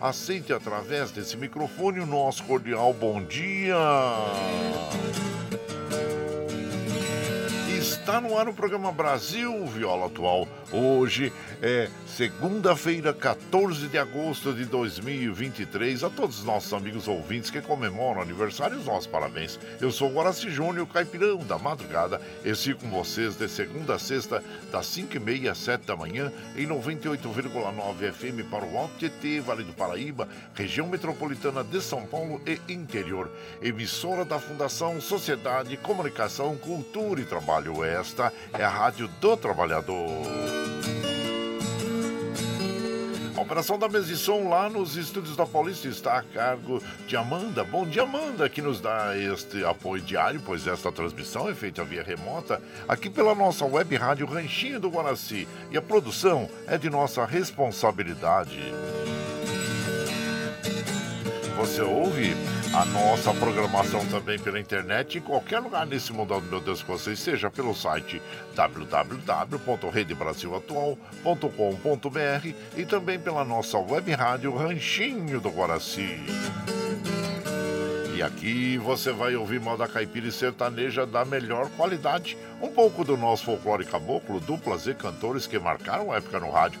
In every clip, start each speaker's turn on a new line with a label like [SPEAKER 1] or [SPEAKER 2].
[SPEAKER 1] Aceite através desse microfone o nosso cordial bom dia. Está no ar o programa Brasil Viola Atual. Hoje é segunda-feira, 14 de agosto de 2023. A todos os nossos amigos ouvintes que comemoram aniversário, os nossos parabéns. Eu sou o Guaraci Júnior, caipirão da madrugada. Sigo com vocês de segunda a sexta, das 5h30 às 7 da manhã, em 98,9 FM para o Alto Tietê, Vale do Paraíba, região metropolitana de São Paulo e interior. Emissora da Fundação Sociedade, Comunicação, Cultura e Trabalho. Esta é a Rádio do Trabalhador. A operação da mesa de som lá nos estúdios da Paulista está a cargo de Amanda. Bom dia, Amanda, que nos dá este apoio diário, pois esta transmissão é feita via remota aqui pela nossa web rádio Ranchinho do Guaraci. E a produção é de nossa responsabilidade. Você ouve a nossa programação também pela internet em qualquer lugar nesse mundo, meu Deus, que você esteja pelo site www.redebrasilatual.com.br e também pela nossa web rádio Ranchinho do Guaraci. E aqui você vai ouvir moda caipira e sertaneja da melhor qualidade, um pouco do nosso folclore caboclo, duplas e cantores que marcaram a época no rádio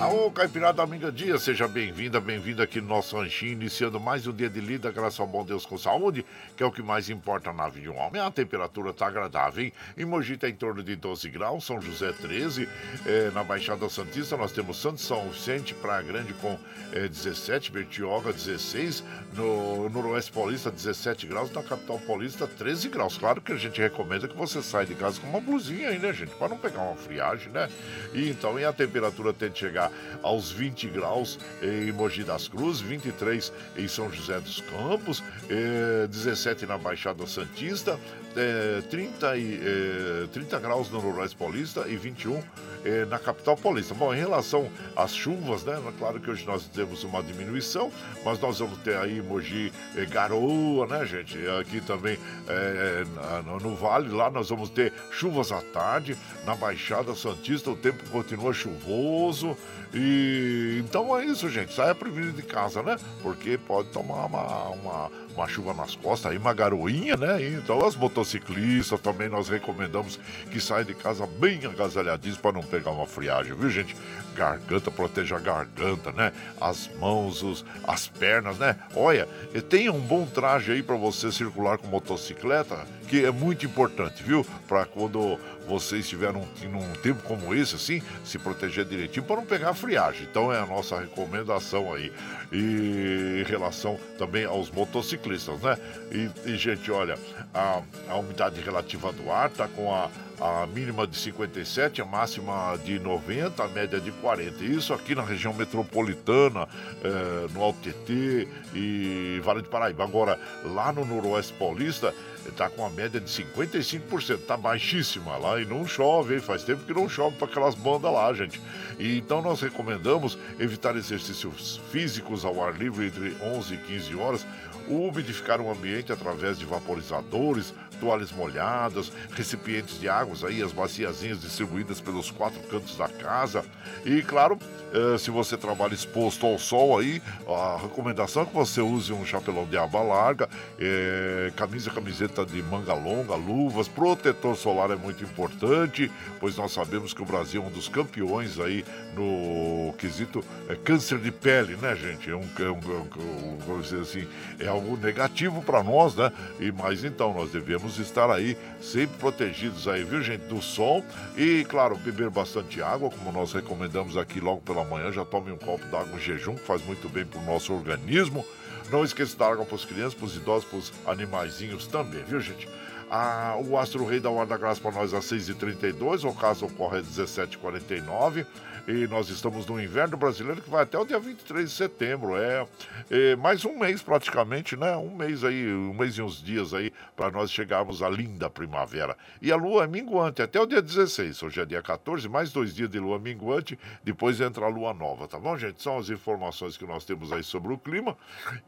[SPEAKER 1] Alô, Caipirada Amiga Dia, seja bem-vinda, bem-vinda aqui no nosso ranchinho, iniciando mais um dia de lida, graças ao bom Deus com saúde, que é o que mais importa na vida de um homem. A temperatura tá agradável, hein? Em Mogi tá em torno de 12 graus, São José 13, eh, na Baixada Santista nós temos Santo São Vicente, Praia Grande com eh, 17, Bertioga 16, no Noroeste Paulista 17 graus, na Capital Paulista 13 graus. Claro que a gente recomenda que você saia de casa com uma blusinha aí, né, gente? Para não pegar uma friagem, né? E então, e a temperatura tende a chegar aos 20 graus em Mogi das Cruzes, 23 em São José dos Campos, eh, 17 na Baixada Santista, eh, 30, e, eh, 30 graus no Noroeste Paulista e 21 eh, na capital paulista. Bom, em relação às chuvas, né? Claro que hoje nós temos uma diminuição, mas nós vamos ter aí Mogi eh, garoa, né, gente? Aqui também eh, no, no Vale, lá nós vamos ter chuvas à tarde, na Baixada Santista o tempo continua chuvoso. E então é isso, gente. Saia primeiro de casa, né? Porque pode tomar uma, uma, uma chuva nas costas, aí uma garoinha, né? Então as motociclistas também nós recomendamos que saiam de casa bem agasalhadinhos para não pegar uma friagem, viu, gente? Garganta, proteja a garganta, né? As mãos, os, as pernas, né? Olha, tenha um bom traje aí para você circular com motocicleta, que é muito importante, viu? Para quando você estiver num, num tempo como esse, assim, se proteger direitinho para não pegar friagem. Então é a nossa recomendação aí. E em relação também aos motociclistas, né? E, e gente, olha, a, a umidade relativa do ar tá com a a mínima de 57, a máxima de 90, a média de 40. Isso aqui na região metropolitana, eh, no AltT e Vale do Paraíba. Agora, lá no Noroeste Paulista, está com a média de 55%, está baixíssima lá e não chove, hein? faz tempo que não chove para aquelas bandas lá, gente. E, então nós recomendamos evitar exercícios físicos ao ar livre entre 11 e 15 horas, umidificar o ambiente através de vaporizadores, toalhas molhadas, recipientes de águas aí, as baciazinhas distribuídas pelos quatro cantos da casa. E claro, eh, se você trabalha exposto ao sol aí, a recomendação é que você use um chapelão de aba larga, eh, camisa, camiseta de manga longa, luvas, protetor solar é muito importante, pois nós sabemos que o Brasil é um dos campeões aí no quesito é, câncer de pele, né, gente? É um, é um, um vamos dizer assim, é algo negativo para nós, né? E mas então nós devemos estar aí sempre protegidos aí, viu, gente, do sol e claro beber bastante água, como nós recomendamos aqui logo pela manhã, já tome um copo d'água em jejum, que faz muito bem para o nosso organismo. Não esqueça da água para as crianças, para os idosos, para os animaizinhos também, viu, gente? Ah, o Astro Rei da Guarda Graça para nós às 6h32, o caso ocorre às 17h49. E nós estamos no inverno brasileiro que vai até o dia 23 de setembro. É, é mais um mês praticamente, né? Um mês aí, um mês e uns dias aí para nós chegarmos à linda primavera. E a lua é minguante até o dia 16. Hoje é dia 14, mais dois dias de lua minguante, depois entra a lua nova, tá bom, gente? São as informações que nós temos aí sobre o clima.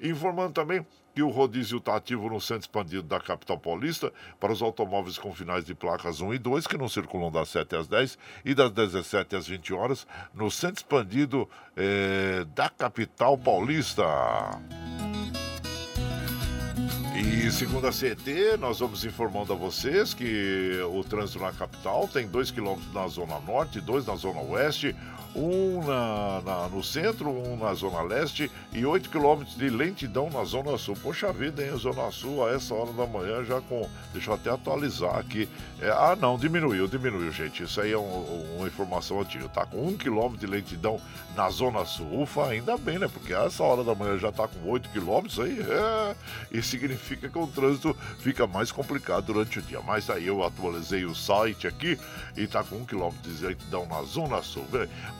[SPEAKER 1] Informando também que o rodízio está ativo no centro expandido da capital paulista para os automóveis com finais de placas 1 e 2, que não circulam das 7 às 10 e das 17 às 20 horas, no centro expandido eh, da capital paulista. E segundo a CET, nós vamos informando a vocês que o trânsito na capital tem 2 km na zona norte, 2 na zona oeste, um na, na, no centro, um na Zona Leste e 8 quilômetros de lentidão na Zona Sul. Poxa vida, hein? Zona Sul a essa hora da manhã já com. Deixa eu até atualizar aqui. É, ah, não, diminuiu, diminuiu, gente. Isso aí é um, uma informação antiga. Tá com 1 quilômetro de lentidão na Zona Sul. Ufa, ainda bem, né? Porque a essa hora da manhã já tá com 8 quilômetros aí. É, e significa que o trânsito fica mais complicado durante o dia. Mas aí eu atualizei o site aqui e tá com 1 quilômetro de lentidão na Zona Sul.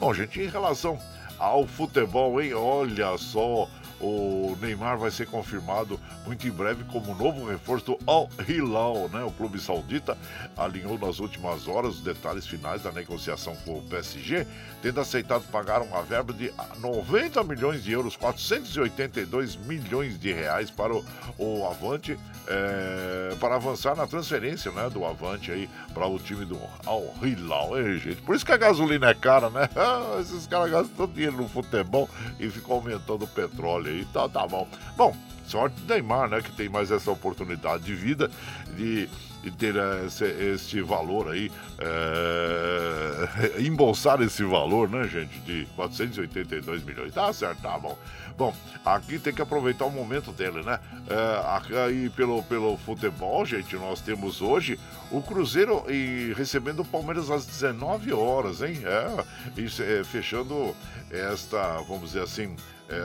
[SPEAKER 1] Bom, gente, em relação ao futebol, hein? Olha só, o Neymar vai ser confirmado muito em breve como novo reforço do Al Hilal, né? O clube saudita alinhou nas últimas horas os detalhes finais da negociação com o PSG, tendo aceitado pagar uma verba de 90 milhões de euros, 482 milhões de reais para o, o Avante, é, para avançar na transferência, né? Do Avante aí para o time do Al Hilal, hein, gente? Por isso que a gasolina é cara, né? Esses caras gastam todo dinheiro no futebol e ficam aumentando o petróleo aí, tá, tá bom. Bom, sorte do Neymar, né? Que tem mais essa oportunidade de vida de, de ter esse, esse, valor aí, é, embolsar esse valor, né, gente? De 482 milhões. Tá certo, tá bom. Bom, aqui tem que aproveitar o momento dele, né? É, aí pelo, pelo futebol, gente, nós temos hoje o Cruzeiro e recebendo o Palmeiras às 19 horas, hein? É, isso, é, fechando esta, vamos dizer assim,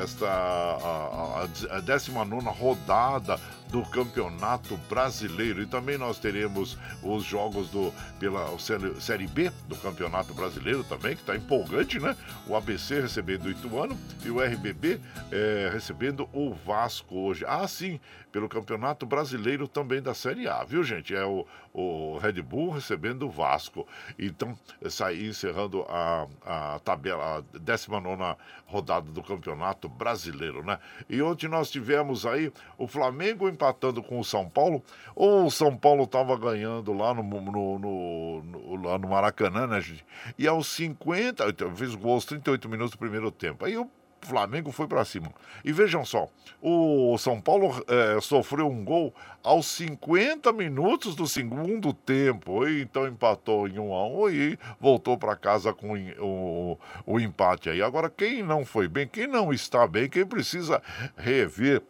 [SPEAKER 1] esta a, a, a 19 rodada do Campeonato Brasileiro. E também nós teremos os jogos do pela Série B do Campeonato Brasileiro também, que está empolgante, né? O ABC recebendo o Ituano e o RBB é, recebendo o Vasco hoje. Ah, sim, pelo Campeonato Brasileiro também da Série A, viu, gente? É o, o Red Bull recebendo o Vasco. Então, sair encerrando a, a tabela, a 19 rodada do Campeonato Brasileiro, né? E ontem nós tivemos aí o Flamengo empatando com o São Paulo. Ou o São Paulo estava ganhando lá no, no, no, no, lá no Maracanã, né, gente? E aos 50, então, fez gol aos 38 minutos do primeiro tempo. Aí o Flamengo foi para cima. E vejam só, o São Paulo é, sofreu um gol aos 50 minutos do segundo tempo. E então empatou em 1 a 1 e voltou para casa com o, o empate aí. Agora, quem não foi bem, quem não está bem, quem precisa rever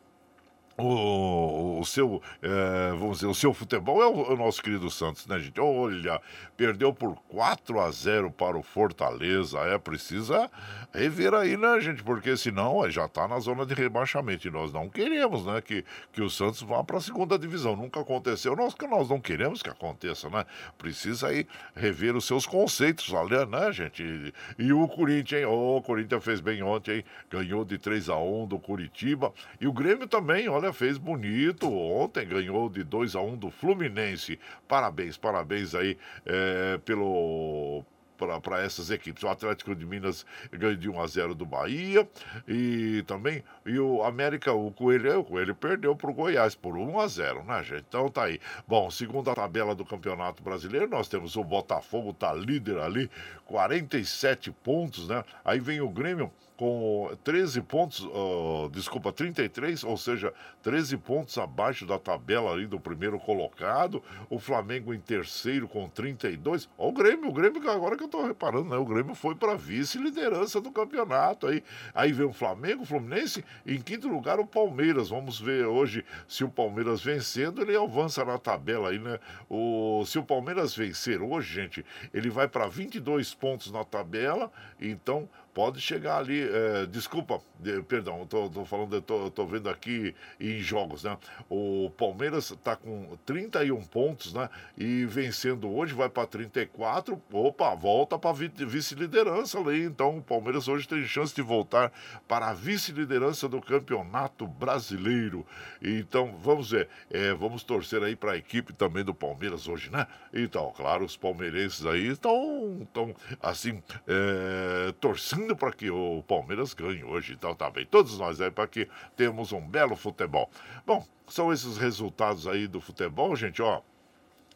[SPEAKER 1] o, o seu, é, vamos dizer, o seu futebol é o, o, nosso querido Santos, né, gente? Olha, perdeu por 4 a 0 para o Fortaleza. É, precisa rever aí, né, gente? Porque senão já está na zona de rebaixamento. E nós não queremos, né, que, que o Santos vá para a segunda divisão. Nunca aconteceu. Nós que nós não queremos que aconteça, né? Precisa aí rever os seus conceitos, né, gente? E, e o Corinthians, hein? Oh, o Corinthians fez bem ontem, hein? Ganhou de 3 a 1 do Curitiba. E o Grêmio também, olha fez bonito ontem, ganhou de 2 a 1 do Fluminense. Parabéns, parabéns aí é, pelo para essas equipes. O Atlético de Minas ganhou de 1 a 0 do Bahia e também e o América, o Coelho, o Coelho perdeu para o Goiás por 1 a 0, né, gente? Então tá aí. Bom, segundo a tabela do Campeonato Brasileiro, nós temos o Botafogo tá líder ali, 47 pontos, né? Aí vem o Grêmio com 13 pontos, uh, desculpa, 33, ou seja, 13 pontos abaixo da tabela ali do primeiro colocado. O Flamengo em terceiro com 32. Ó, o Grêmio, o Grêmio, agora que eu tô reparando, né? O Grêmio foi para vice-liderança do campeonato. Aí, aí vem o Flamengo, o Fluminense, em quinto lugar o Palmeiras. Vamos ver hoje se o Palmeiras vencendo, ele avança na tabela aí, né? O, se o Palmeiras vencer hoje, gente, ele vai para 22 pontos na tabela, então pode chegar ali. É, desculpa, de, perdão, estou falando, estou vendo aqui em jogos, né? O Palmeiras está com 31 pontos, né? E vencendo hoje vai para 34. Opa, volta para vice-liderança ali. Então o Palmeiras hoje tem chance de voltar para a vice-liderança do Campeonato Brasileiro. Então vamos ver, é, vamos torcer aí para a equipe também do Palmeiras hoje, né? Então, claro, os palmeirenses aí estão, estão assim, é, torcendo torcendo para que o Palmeiras ganhe hoje. Então tá bem. Todos nós aí para que temos um belo futebol. Bom, são esses resultados aí do futebol, gente, ó.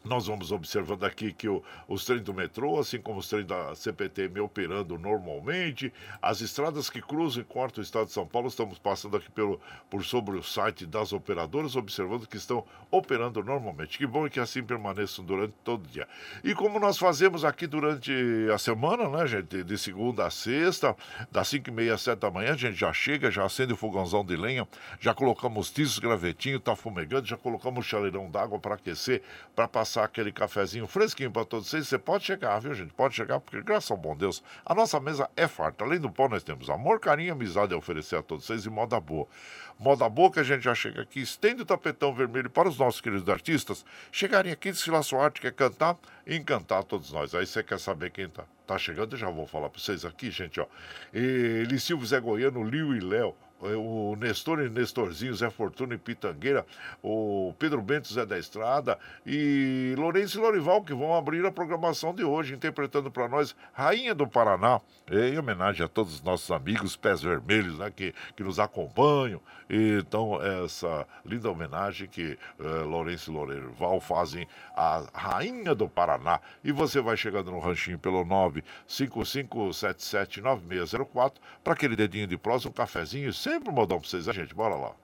[SPEAKER 1] Nós vamos observando aqui que o, os trens do metrô, assim como os trens da CPTM operando normalmente, as estradas que cruzam e cortam o estado de São Paulo, estamos passando aqui pelo, por sobre o site das operadoras, observando que estão operando normalmente. Que bom que assim permaneçam durante todo o dia. E como nós fazemos aqui durante a semana, né, gente, de segunda a sexta, das 5 e meia às 7 da manhã, a gente já chega, já acende o fogãozão de lenha, já colocamos tiços, gravetinho, tá fumegando, já colocamos o chaleirão d'água para aquecer, para passar passar aquele cafezinho fresquinho para todos vocês, você pode chegar, viu, gente? Pode chegar, porque graças ao bom Deus, a nossa mesa é farta. Além do pão, nós temos amor, carinho amizade a oferecer a todos vocês e moda boa. Moda boa que a gente já chega aqui, estende o tapetão vermelho para os nossos queridos artistas chegarem aqui, desfilar sua arte, quer cantar e encantar todos nós. Aí você quer saber quem tá, tá chegando, eu já vou falar para vocês aqui, gente, ó. Eli Silvio Zé Goiano, Liu e Léo, o Nestor e Nestorzinho, Zé Fortuna e Pitangueira, o Pedro Bento Zé da Estrada e Lourenço e Lorival, que vão abrir a programação de hoje, interpretando para nós Rainha do Paraná, em homenagem a todos os nossos amigos pés vermelhos, né, que, que nos acompanham. Então, essa linda homenagem que uh, Lourenço e Lorival fazem à Rainha do Paraná. E você vai chegando no ranchinho pelo 955779604 para aquele dedinho de prosa, um cafezinho sempre sempre um modão pra vocês, a gente? Bora lá.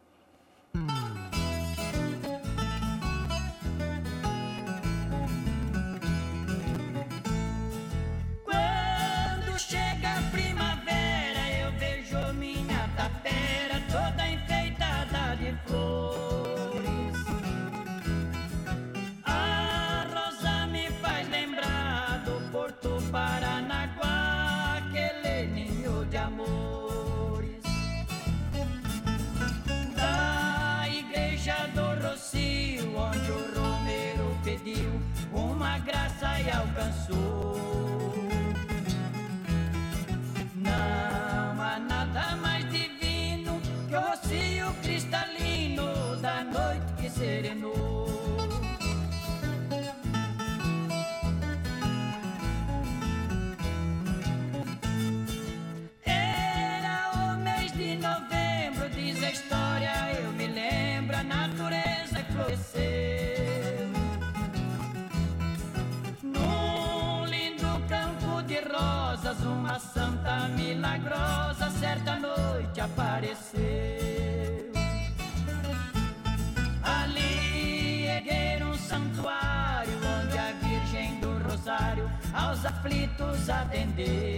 [SPEAKER 2] Aflitos atender.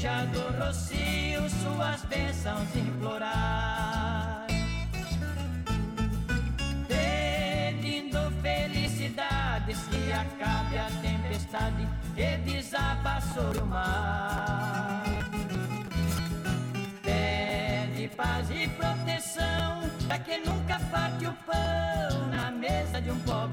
[SPEAKER 2] Igreja do Rocio suas bênçãos implorar. Pedindo felicidades que acabe a tempestade que desaba sobre o mar. Pede paz e proteção para que nunca falte o pão na mesa de um pobre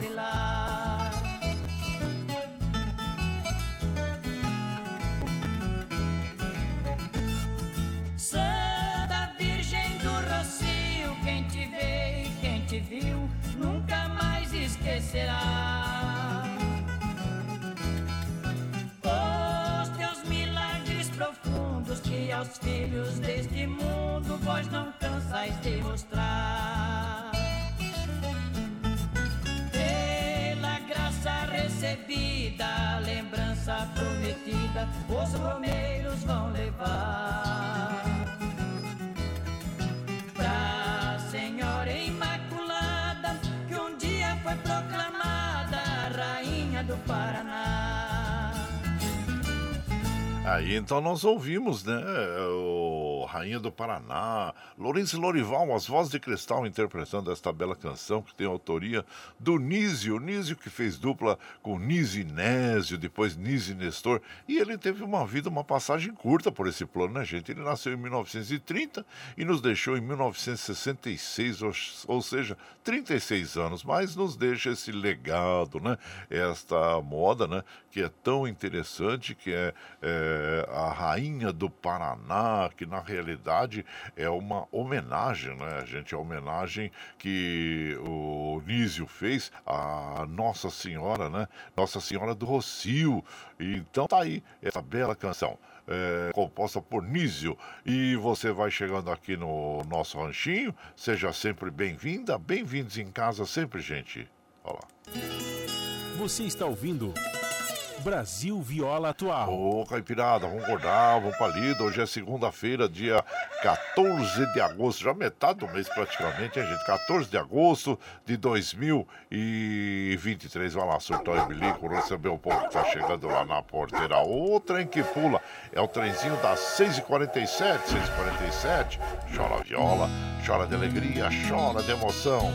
[SPEAKER 1] Aí então nós ouvimos, né? O Rainha do Paraná, Lourenço Lorival, as vozes de cristal interpretando esta bela canção que tem autoria do Nísio, Nísio que fez dupla com Nísio Inésio, depois Nísio Nestor, e ele teve uma vida, uma passagem curta por esse plano, né, gente? Ele nasceu em 1930 e nos deixou em 1966, ou, ou seja, 36 anos, mas nos deixa esse legado, né? Esta moda, né? Que é tão interessante, que é, é a Rainha do Paraná, que na realidade é uma homenagem, né, gente? A homenagem que o Nísio fez à Nossa Senhora, né? Nossa Senhora do Rocio. Então tá aí essa bela canção. É, composta por Nísio. E você vai chegando aqui no nosso ranchinho. Seja sempre bem-vinda, bem-vindos em casa sempre, gente. Olá.
[SPEAKER 3] Você está ouvindo Brasil Viola Atual.
[SPEAKER 1] Ô, Caipirada, vamos acordar, vamos pra lida. Hoje é segunda-feira, dia 14 de agosto, já metade do mês praticamente, hein, gente? 14 de agosto de 2023. Vai lá, surtou e bilico, receber o povo que tá chegando lá na porteira. O trem que pula é o trenzinho das 6h47, 6h47. Chora viola, chora de alegria, chora de emoção.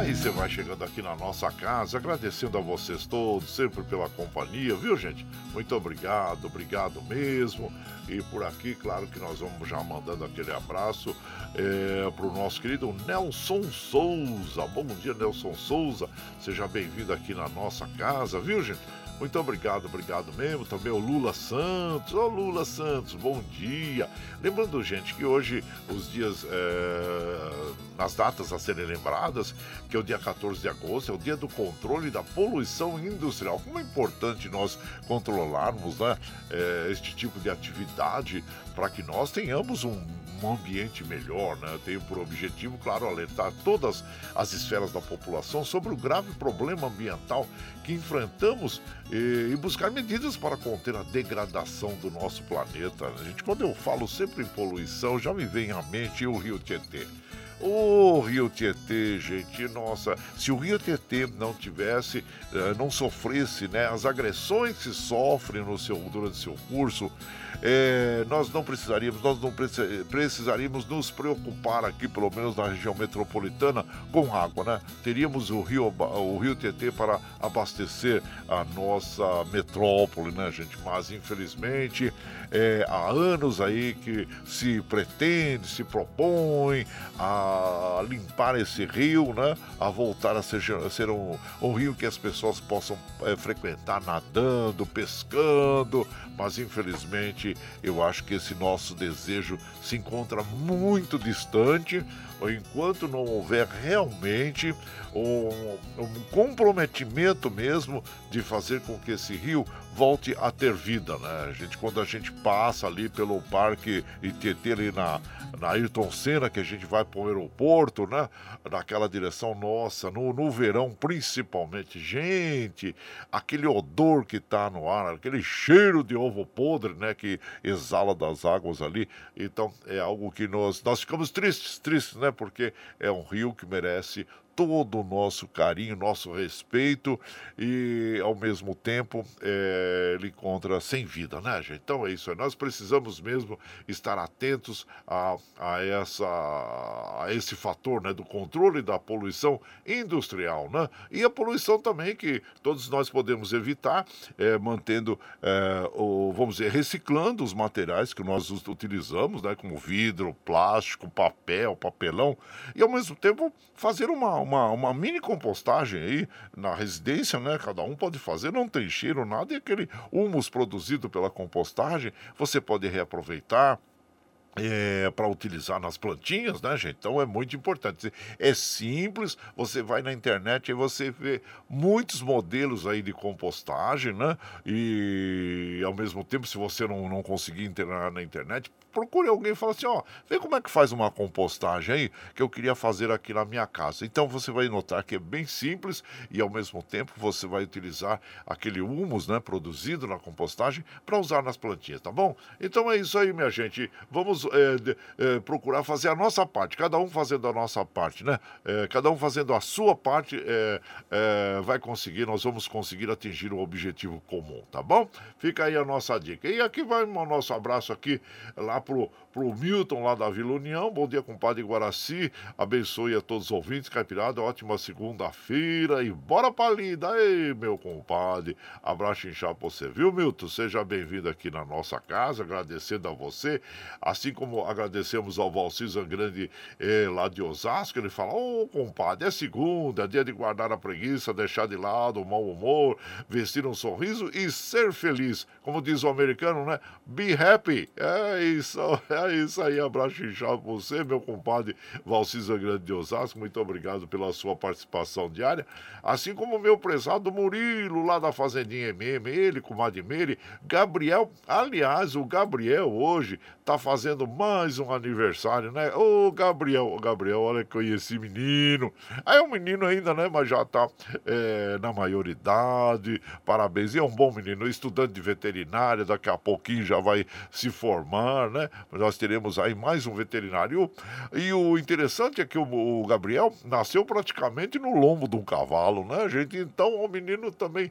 [SPEAKER 1] Aí você vai chegando aqui na nossa casa, agradecendo a vocês todos, sempre pela companhia, viu, gente? Muito obrigado, obrigado mesmo. E por aqui, claro que nós vamos já mandando aquele abraço é, para o nosso querido Nelson Souza. Bom dia, Nelson Souza. Seja bem-vindo aqui na nossa casa, viu, gente? Muito obrigado, obrigado mesmo. Também o Lula Santos. Ô Lula Santos, bom dia. Lembrando, gente, que hoje os dias, é, nas datas a serem lembradas, que é o dia 14 de agosto, é o dia do controle da poluição industrial. Como é importante nós controlarmos né, é, este tipo de atividade para que nós tenhamos um um ambiente melhor, né? Tenho por objetivo, claro, alertar todas as esferas da população sobre o grave problema ambiental que enfrentamos e, e buscar medidas para conter a degradação do nosso planeta. A gente, quando eu falo sempre em poluição, já me vem à mente o Rio Tietê. O Rio Tietê, gente, nossa, se o Rio Tietê não tivesse, eh, não sofresse, né, as agressões que sofre no seu, durante seu curso, é, nós não precisaríamos, nós não precisaríamos nos preocupar aqui, pelo menos na região metropolitana, com água, né? Teríamos o rio, o rio Tietê para abastecer a nossa metrópole, né, gente? Mas infelizmente é, há anos aí que se pretende, se propõe a limpar esse rio, né? A voltar a ser, ser um, um rio que as pessoas possam é, frequentar nadando, pescando, mas infelizmente eu acho que esse nosso desejo se encontra muito distante. Enquanto não houver realmente um, um, comprometimento mesmo de fazer com que esse rio volte a ter vida, né? A gente, quando a gente passa ali pelo parque Tietê ali na, na Ayrton Senna, que a gente vai para o aeroporto, né? Naquela direção nossa, no, no verão principalmente. Gente, aquele odor que tá no ar, aquele cheiro de ovo podre, né? Que exala das águas ali. Então, é algo que nós, nós ficamos tristes, tristes, né? Porque é um rio que merece todo o nosso carinho, nosso respeito e, ao mesmo tempo, é, ele encontra sem vida, né, gente? Então é isso. Nós precisamos mesmo estar atentos a, a, essa, a esse fator né, do controle da poluição industrial, né? E a poluição também que todos nós podemos evitar, é, mantendo, é, o, vamos dizer, reciclando os materiais que nós utilizamos, né? Como vidro, plástico, papel, papelão, e ao mesmo tempo fazer uma uma, uma mini compostagem aí na residência, né? Cada um pode fazer, não tem cheiro, nada, e aquele humus produzido pela compostagem você pode reaproveitar é, para utilizar nas plantinhas, né, gente? Então é muito importante. É simples, você vai na internet e você vê muitos modelos aí de compostagem, né? E ao mesmo tempo, se você não, não conseguir entrar na internet, procure alguém e fala assim, ó, vê como é que faz uma compostagem aí que eu queria fazer aqui na minha casa. Então você vai notar que é bem simples e ao mesmo tempo você vai utilizar aquele humus, né, produzido na compostagem para usar nas plantinhas, tá bom? Então é isso aí, minha gente. Vamos é, de, é, procurar fazer a nossa parte, cada um fazendo a nossa parte, né? É, cada um fazendo a sua parte, vai conseguir, nós vamos conseguir atingir o objetivo comum, tá bom? Fica aí a nossa dica. E aqui vai o nosso abraço aqui lá pro, pro Milton lá da Vila União. Bom dia, compadre Guaraci. Abençoe a todos os ouvintes, Caipirada. Ótima segunda-feira e bora pra lida. Ei, meu compadre. Abraço inchado pra você, viu, Milton? Seja bem-vindo aqui na nossa casa, agradecendo a você. Assim como agradecemos ao Valcisa Grande eh, lá de Osasco, ele fala: Ô, oh, compadre, é segunda, é dia de guardar a preguiça, deixar de lado o mau humor, vestir um sorriso e ser feliz. Como diz o americano, né? Be happy. É isso é isso aí. Abraço inchado pra você, meu compadre Valcisa Grande de Osasco. Muito obrigado pela sua participação diária. Assim como meu prezado Murilo, lá da Fazendinha MM, ele, com Meire, Gabriel. Aliás, o Gabriel hoje tá fazendo mais um aniversário, né? Ô, Gabriel, Gabriel, olha que conheci menino. Aí é um menino ainda, né? Mas já tá é, na maioridade. Parabéns. E é um bom menino, estudante de veterinária. Daqui a pouquinho já vai se formar, né? Nós teremos aí mais um veterinário. E o interessante é que o, o Gabriel nasceu praticamente no lombo de um cavalo, né, gente? Então o menino também,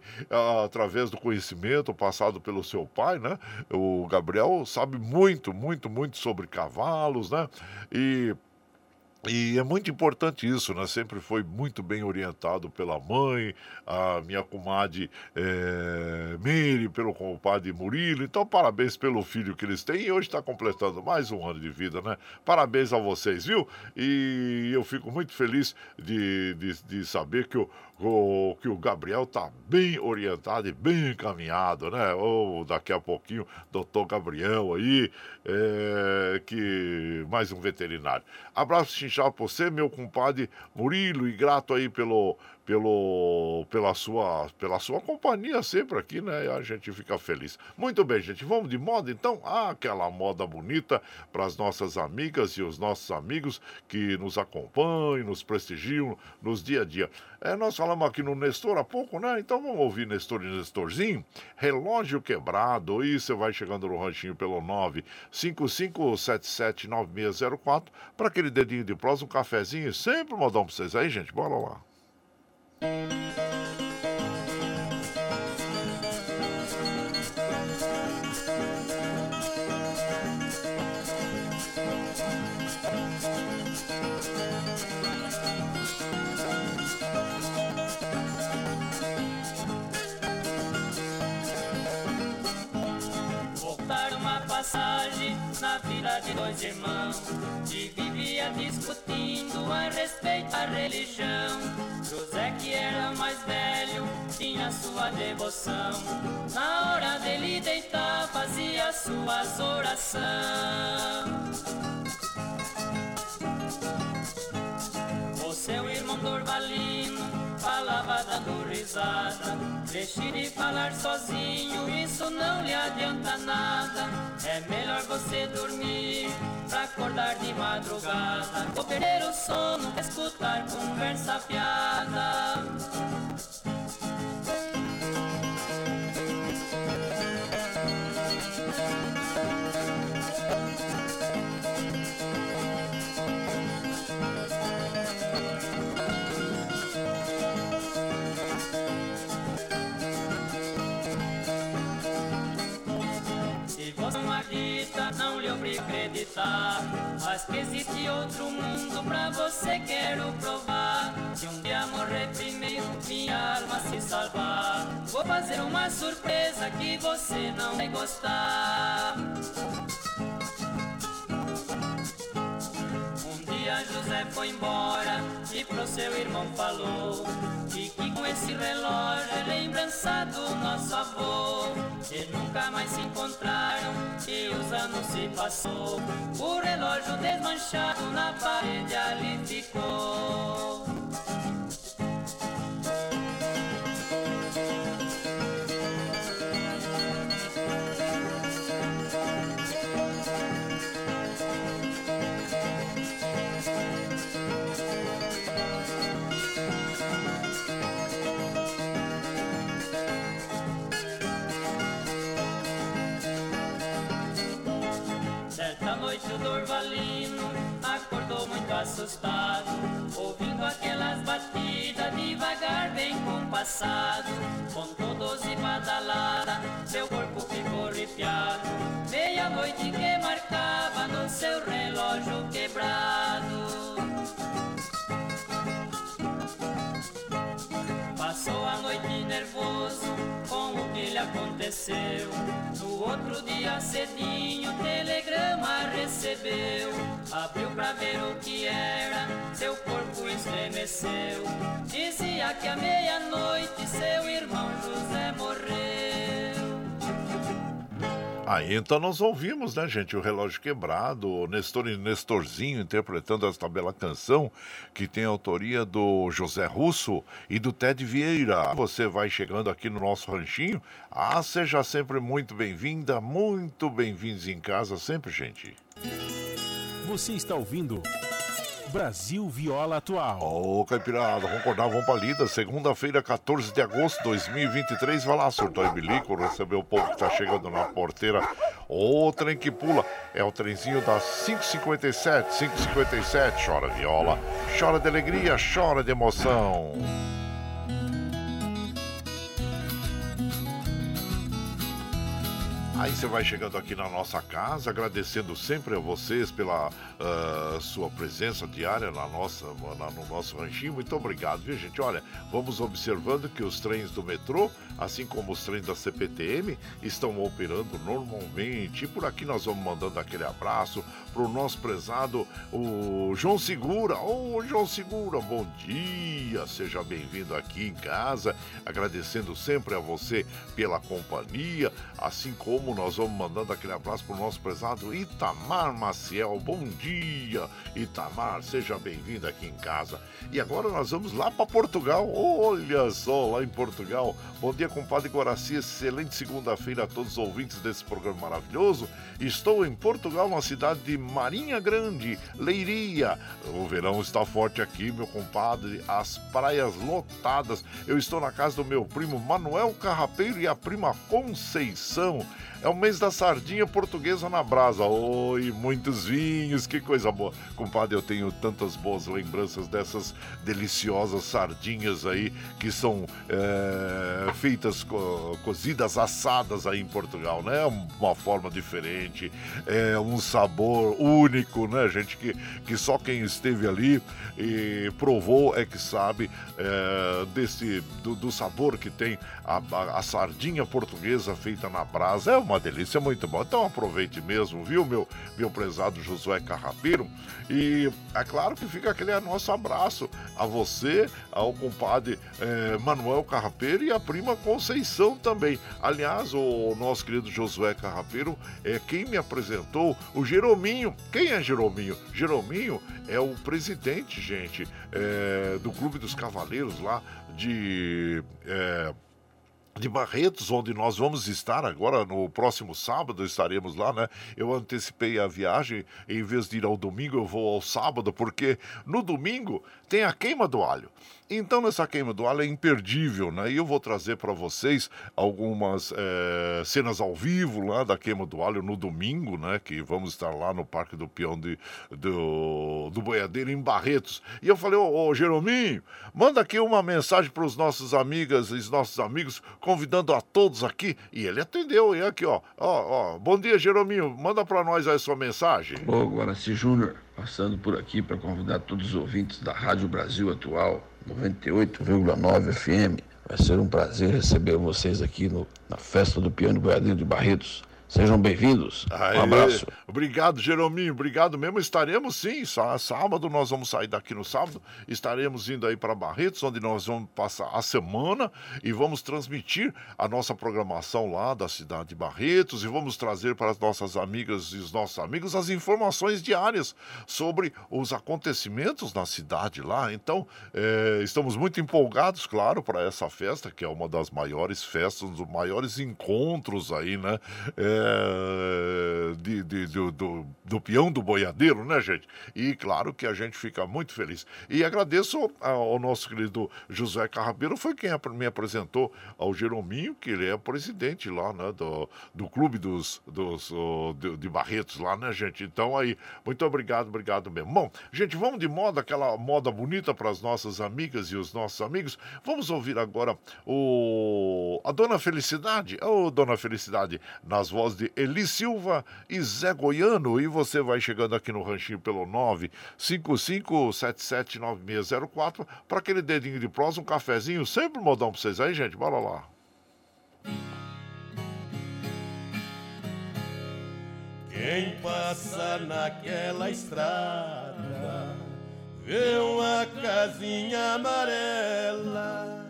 [SPEAKER 1] através do conhecimento passado pelo seu pai, né? O Gabriel sabe muito, muito, muito sobre cavalos, né? E e é muito importante isso, né? Sempre foi muito bem orientado pela mãe, a minha comadre é, Miri, pelo compadre Murilo. Então, parabéns pelo filho que eles têm. E hoje está completando mais um ano de vida, né? Parabéns a vocês, viu? E eu fico muito feliz de, de, de saber que o, o, que o Gabriel está bem orientado e bem encaminhado, né? Ou daqui a pouquinho, doutor Gabriel aí, é, que mais um veterinário. Abraço chinchado para você, meu compadre Murilo, e grato aí pelo, pelo, pela, sua, pela sua companhia sempre aqui, né? A gente fica feliz. Muito bem, gente. Vamos de moda então? Ah, aquela moda bonita para as nossas amigas e os nossos amigos que nos acompanham, nos prestigiam nos dia a dia. É, nós falamos aqui no Nestor há pouco, né? Então vamos ouvir Nestor e Nestorzinho. Relógio quebrado. E você vai chegando no ranchinho pelo 955779604 para aquele dedinho de prosa, um cafezinho. Sempre modão para vocês aí, gente. Bora lá.
[SPEAKER 2] Passagem na vila de dois irmãos discutindo a respeito da religião. José, que era mais velho, tinha sua devoção. Na hora dele deitar, fazia suas orações. Falava dando risada. Deixe de falar sozinho, isso não lhe adianta nada. É melhor você dormir pra acordar de madrugada. Ou perder o sono, escutar conversa piada. Mas que existe outro mundo pra você quero provar. Se um dia morrer primeiro, minha alma se salvar. Vou fazer uma surpresa que você não vai gostar. dia José foi embora pro seu irmão falou E que com esse relógio é lembrança do nosso avô. E nunca mais se encontraram e os anos se passou. O relógio desmanchado na parede ali ficou devagar, bem compassado. Contou doze badalada, seu corpo ficou arrepiado. Meia-noite que marcava no seu relógio quebrado. Aconteceu. No outro dia cedinho, telegrama recebeu. Abriu pra ver o que era, seu corpo estremeceu. Dizia que à meia-noite seu irmão José morreu.
[SPEAKER 1] Aí então nós ouvimos, né, gente, o Relógio Quebrado, o Nestor e Nestorzinho interpretando esta bela canção que tem autoria do José Russo e do Ted Vieira. Você vai chegando aqui no nosso ranchinho. Ah, seja sempre muito bem-vinda, muito bem-vindos em casa sempre, gente.
[SPEAKER 3] Você está ouvindo Brasil Viola Atual.
[SPEAKER 1] Ô, oh, Caipirada, vamos acordar, vamos pra lida. Segunda-feira, 14 de agosto de 2023. Vai lá, surtou e bilico, receber o povo que tá chegando na porteira. O trem que pula é o trenzinho das 557, 557. Chora viola, chora de alegria, chora de emoção. Aí você vai chegando aqui na nossa casa, agradecendo sempre a vocês pela uh, sua presença diária na nossa, na, no nosso ranchinho. Muito obrigado, viu, gente? Olha, vamos observando que os trens do metrô, assim como os trens da CPTM, estão operando normalmente. E por aqui nós vamos mandando aquele abraço para o nosso prezado, o João Segura. Ô, oh, João Segura, bom dia! Seja bem-vindo aqui em casa, agradecendo sempre a você pela companhia, assim como como nós vamos mandando aquele abraço pro nosso prezado Itamar Maciel. Bom dia, Itamar, seja bem-vindo aqui em casa. E agora nós vamos lá para Portugal. Olha só, lá em Portugal. Bom dia, compadre Guaraci. Excelente segunda-feira a todos os ouvintes desse programa maravilhoso. Estou em Portugal, na cidade de Marinha Grande, Leiria. O verão está forte aqui, meu compadre. As praias lotadas. Eu estou na casa do meu primo Manuel Carrapeiro e a prima Conceição. É o mês da sardinha portuguesa na brasa. Oi, muitos vinhos, que coisa boa. Compadre, eu tenho tantas boas lembranças dessas deliciosas sardinhas aí que são é, feitas, co cozidas, assadas aí em Portugal, né? Uma forma diferente, é um sabor único, né, gente? Que, que só quem esteve ali e provou é que sabe é, desse do, do, sabor que tem a, a, a sardinha portuguesa feita na brasa. É uma delícia, muito bom. Então aproveite mesmo, viu, meu, meu prezado Josué Carrapeiro? E é claro que fica aquele nosso abraço a você, ao compadre eh, Manuel Carrapeiro e a prima Conceição também. Aliás, o nosso querido Josué Carrapeiro é quem me apresentou o Jerominho. Quem é Jerominho? Jerominho é o presidente, gente, é, do Clube dos Cavaleiros lá de. É, de Barretos, onde nós vamos estar agora no próximo sábado, estaremos lá, né? Eu antecipei a viagem, em vez de ir ao domingo, eu vou ao sábado, porque no domingo tem a queima do alho. Então, nessa queima do alho é imperdível, né? E eu vou trazer para vocês algumas é, cenas ao vivo lá da queima do alho no domingo, né? Que vamos estar lá no Parque do Peão de, do, do Boiadeiro, em Barretos. E eu falei, ô, ô Jerominho, manda aqui uma mensagem para os nossos amigas e os nossos amigos, convidando a todos aqui. E ele atendeu, e aqui, ó. ó, ó bom dia, Jerominho, manda para nós aí a sua mensagem.
[SPEAKER 4] Ô, Guaraci Júnior, passando por aqui para convidar todos os ouvintes da Rádio Brasil Atual 98,9 FM. Vai ser um prazer receber vocês aqui no, na festa do Piano Boiadeiro de Barretos. Sejam bem-vindos. Um abraço.
[SPEAKER 1] Obrigado, Jerominho. Obrigado mesmo. Estaremos sim. Sábado nós vamos sair daqui no sábado. Estaremos indo aí para Barretos, onde nós vamos passar a semana e vamos transmitir a nossa programação lá da cidade de Barretos e vamos trazer para as nossas amigas e os nossos amigos as informações diárias sobre os acontecimentos na cidade lá. Então, é, estamos muito empolgados, claro, para essa festa, que é uma das maiores festas, dos maiores encontros aí, né? É, é, de, de, do, do, peão do boiadeiro, né, gente? E claro que a gente fica muito feliz. E agradeço ao nosso querido José Carrabeiro, foi quem me apresentou ao Jerominho, que ele é presidente lá, né, do, do clube dos, dos de, Barretos lá, né, gente? Então aí, muito obrigado, obrigado mesmo. Bom, gente, vamos de moda, aquela moda bonita para as nossas amigas e os nossos amigos. Vamos ouvir agora o a Dona Felicidade, ô oh, Dona Felicidade, nas vozes voz de Eli Silva e Zé Goiano. E você vai chegando aqui no ranchinho pelo 955779604 para aquele dedinho de prosa, um cafezinho, sempre modão para vocês aí, gente. Bora lá.
[SPEAKER 5] Quem passa naquela estrada vê uma casinha amarela,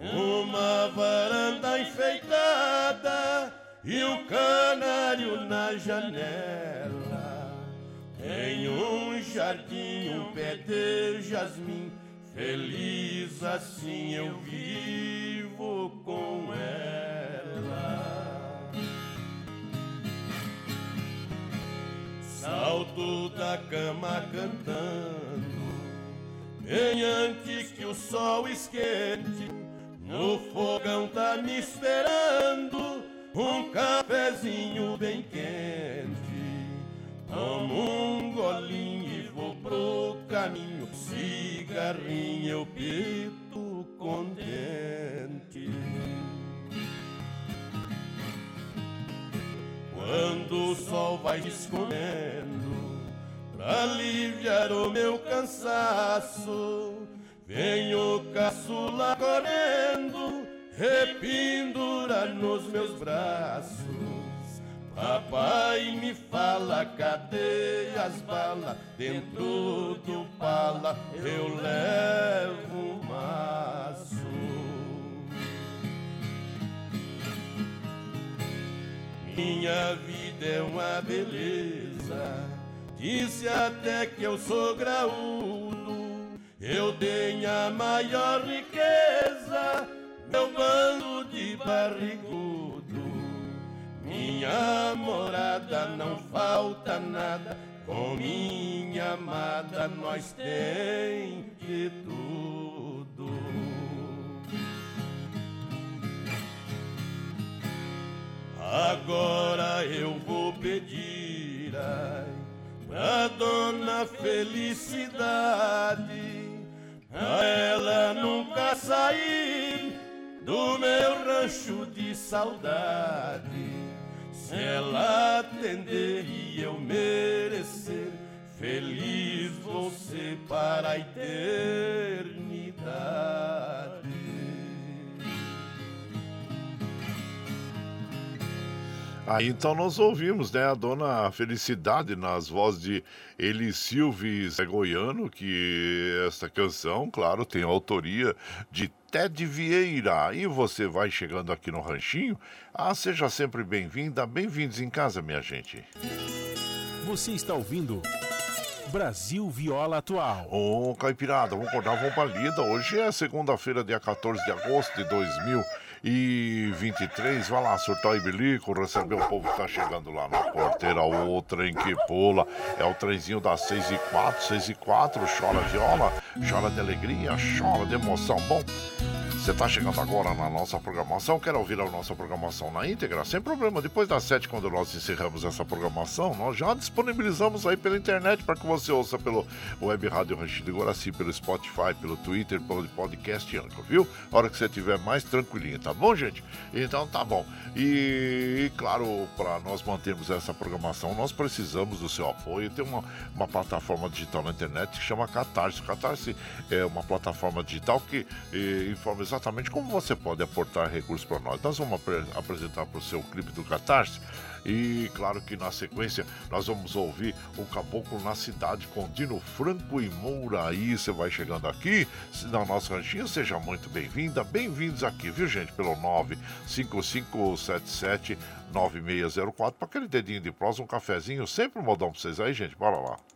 [SPEAKER 5] uma varanda enfeitada e o canário na janela. Tem um jardim, um pé de jasmim, feliz assim eu vivo com ela. Salto da cama cantando, bem antes que o sol esquente, no fogão tá me esperando um cafezinho bem quente. Tomo um golinho e vou pro caminho, cigarrinho eu pito contente. Quando o sol vai escondendo, pra aliviar o meu cansaço, vem o caçula correndo repindura nos meus braços. Papai me fala, cadê as balas? Dentro do pala eu levo um maço. Minha vida é uma beleza. Disse até que eu sou graúdo, eu tenho a maior riqueza, barrigudo. Minha morada não falta nada, com minha amada nós tem de tudo. Agora eu vou pedir ai, pra dona felicidade, pra ela nunca sair do meu rancho de saudade. Se ela atender e eu merecer, feliz você para a eternidade.
[SPEAKER 1] Aí então nós ouvimos, né, a dona Felicidade nas vozes de Eli Silves Goiano, que esta canção, claro, tem autoria de Ted Vieira. E você vai chegando aqui no Ranchinho? Ah, seja sempre bem-vinda, bem-vindos em casa, minha gente.
[SPEAKER 3] Você está ouvindo Brasil Viola Atual.
[SPEAKER 1] Ô, Caipirada, vamos acordar, vamos pra lida. Hoje é segunda-feira, dia 14 de agosto de 2023. Vai lá, surtar e bilico, receber o povo que tá chegando lá na porteira. O trem que pula. É o trenzinho das 6 e 4, 6 e 4. Chora viola, chora de alegria, chora de emoção. Bom. Você está chegando agora na nossa programação, quer ouvir a nossa programação na íntegra? Sem problema, depois das sete, quando nós encerramos essa programação, nós já disponibilizamos aí pela internet para que você ouça pelo Web Rádio Ranchido Guaraci, pelo Spotify, pelo Twitter, pelo podcast Anco, viu? A hora que você estiver mais tranquilinho, tá bom, gente? Então tá bom. E, e claro, para nós mantermos essa programação, nós precisamos do seu apoio. Tem uma, uma plataforma digital na internet que chama Catarse. Catarse é uma plataforma digital que informa exatamente como você pode aportar recursos para nós. Nós vamos apre apresentar para o seu clipe do Catarse. E claro que na sequência nós vamos ouvir o Caboclo na Cidade com Dino Franco e Moura. Aí você vai chegando aqui na nossa ranchinha, seja muito bem-vinda, bem-vindos aqui, viu gente? Pelo 95577 9604 para aquele dedinho de prosa, um cafezinho, sempre um modão para vocês aí, gente. Bora lá.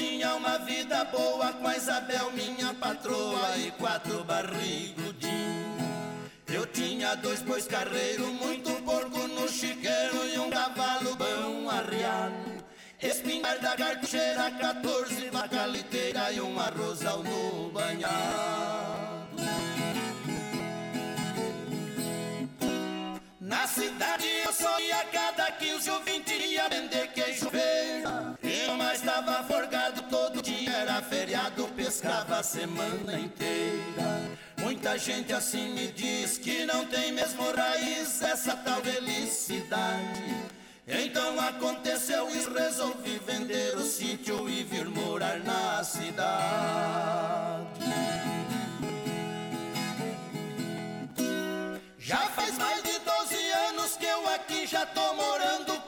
[SPEAKER 6] Tinha uma vida boa com a Isabel, minha patroa, e quatro barrigudinhos. Eu tinha dois bois carreiro, muito porco no chiqueiro e um cavalo bom arriado. Espingarda cartucheira, 14 vaca liteira e um arrozal no banhado. Na cidade eu só ia cada 15 ou 20 ia vender queijo verde. Eu mais estava pescava a semana inteira. Muita gente assim me diz que não tem mesmo raiz essa tal felicidade. Então aconteceu e resolvi vender o sítio e vir morar na cidade. Já faz mais de 12 anos que eu aqui já tô morando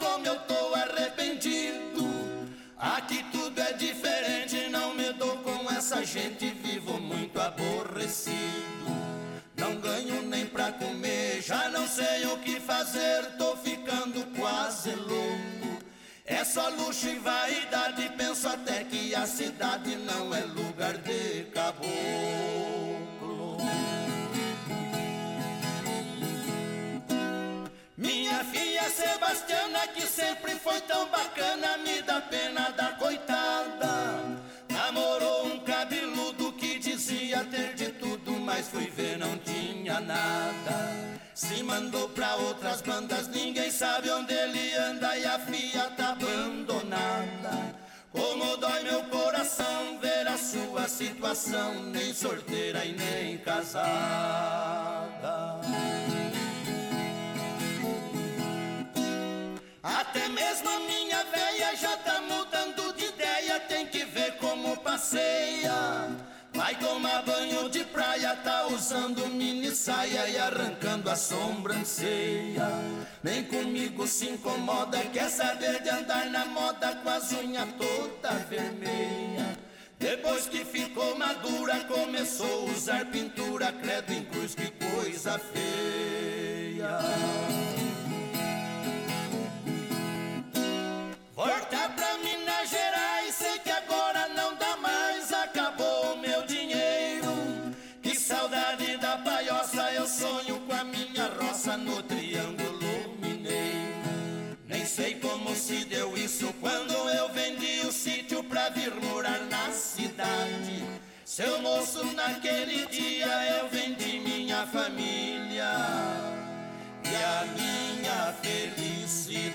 [SPEAKER 6] aborrecido. Não ganho nem pra comer, já não sei o que fazer, tô ficando quase louco. É só luxo e vaidade, penso até que a cidade não é lugar de caboclo. Minha filha Sebastiana, que sempre foi tão bacana, me dá pena da coitada. Me mandou pra outras bandas. Ninguém sabe onde ele anda e a filha tá abandonada. Como dói meu coração ver a sua situação, nem sorteira e nem casada. Até mesmo a minha véia já tá mudando de ideia, tem que ver como passeia. Vai tomar banho de praia, tá usando mini saia e arrancando a sobrancelha. Nem comigo se incomoda, quer saber de andar na moda com as unhas toda vermelha. Depois que ficou madura, começou a usar pintura, credo em cruz, que coisa feia. Naquele dia eu vendi minha família e a minha felicidade.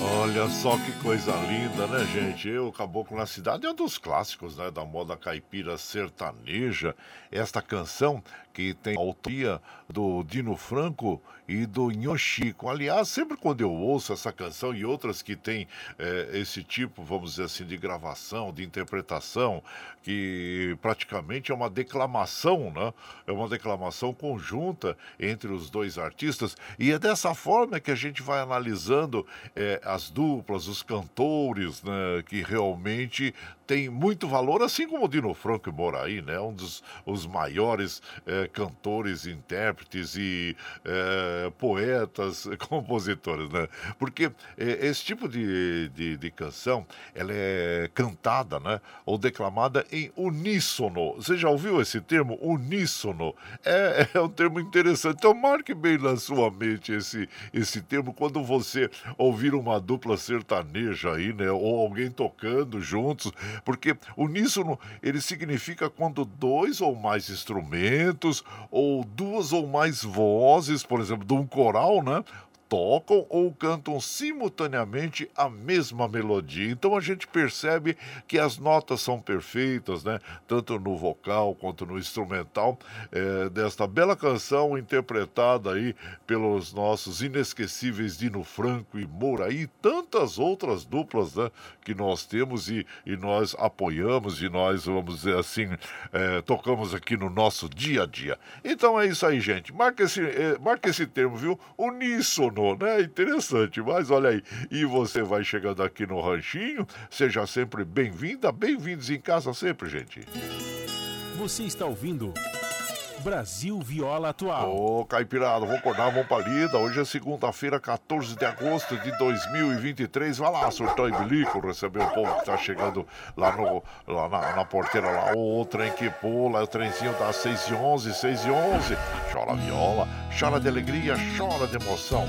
[SPEAKER 1] Olha só que coisa linda, né, gente? Eu, Caboclo na Cidade, é um dos clássicos né, da moda caipira sertaneja. Esta canção que tem a autoria do Dino Franco e do Nhochico. Aliás, sempre quando eu ouço essa canção e outras que tem eh, esse tipo, vamos dizer assim, de gravação, de interpretação, que praticamente é uma declamação, né? É uma declamação conjunta entre os dois artistas. E é dessa forma que a gente vai analisando eh, as duplas, os cantores, né? Que realmente tem muito valor, assim como o Dino Franco Moraí, né? Um dos os maiores eh, cantores, intérpretes e eh, poetas, compositores, né? Porque eh, esse tipo de, de, de canção, ela é cantada, né? Ou declamada em uníssono. Você já ouviu esse termo, uníssono? É, é um termo interessante. Então marque bem na sua mente esse, esse termo quando você ouvir uma dupla sertaneja aí, né? Ou alguém tocando juntos, porque uníssono ele significa quando dois ou mais instrumentos ou duas ou mais vozes, por exemplo, de um coral, né? Tocam ou cantam simultaneamente a mesma melodia. Então a gente percebe que as notas são perfeitas, né? Tanto no vocal quanto no instrumental é, desta bela canção interpretada aí pelos nossos inesquecíveis Dino Franco e Moura e tantas outras duplas, né? Que nós temos e, e nós apoiamos e nós, vamos dizer assim, é, tocamos aqui no nosso dia a dia. Então é isso aí, gente. Marca esse, é, marca esse termo, viu? Uníssono né? Interessante, mas olha aí. E você vai chegando aqui no Ranchinho, seja sempre bem-vinda, bem-vindos em casa sempre, gente.
[SPEAKER 3] Você está ouvindo Brasil Viola Atual.
[SPEAKER 1] Ô, Caipirada, vamos acordar, vamos pra lida. Hoje é segunda-feira, 14 de agosto de 2023. Vai lá, surtão e bilico, receber o povo que tá chegando lá, no, lá na, na porteira lá. O trem que pula, o trenzinho das 6 e 11, 6 e 11. Chora viola, chora de alegria, chora de emoção.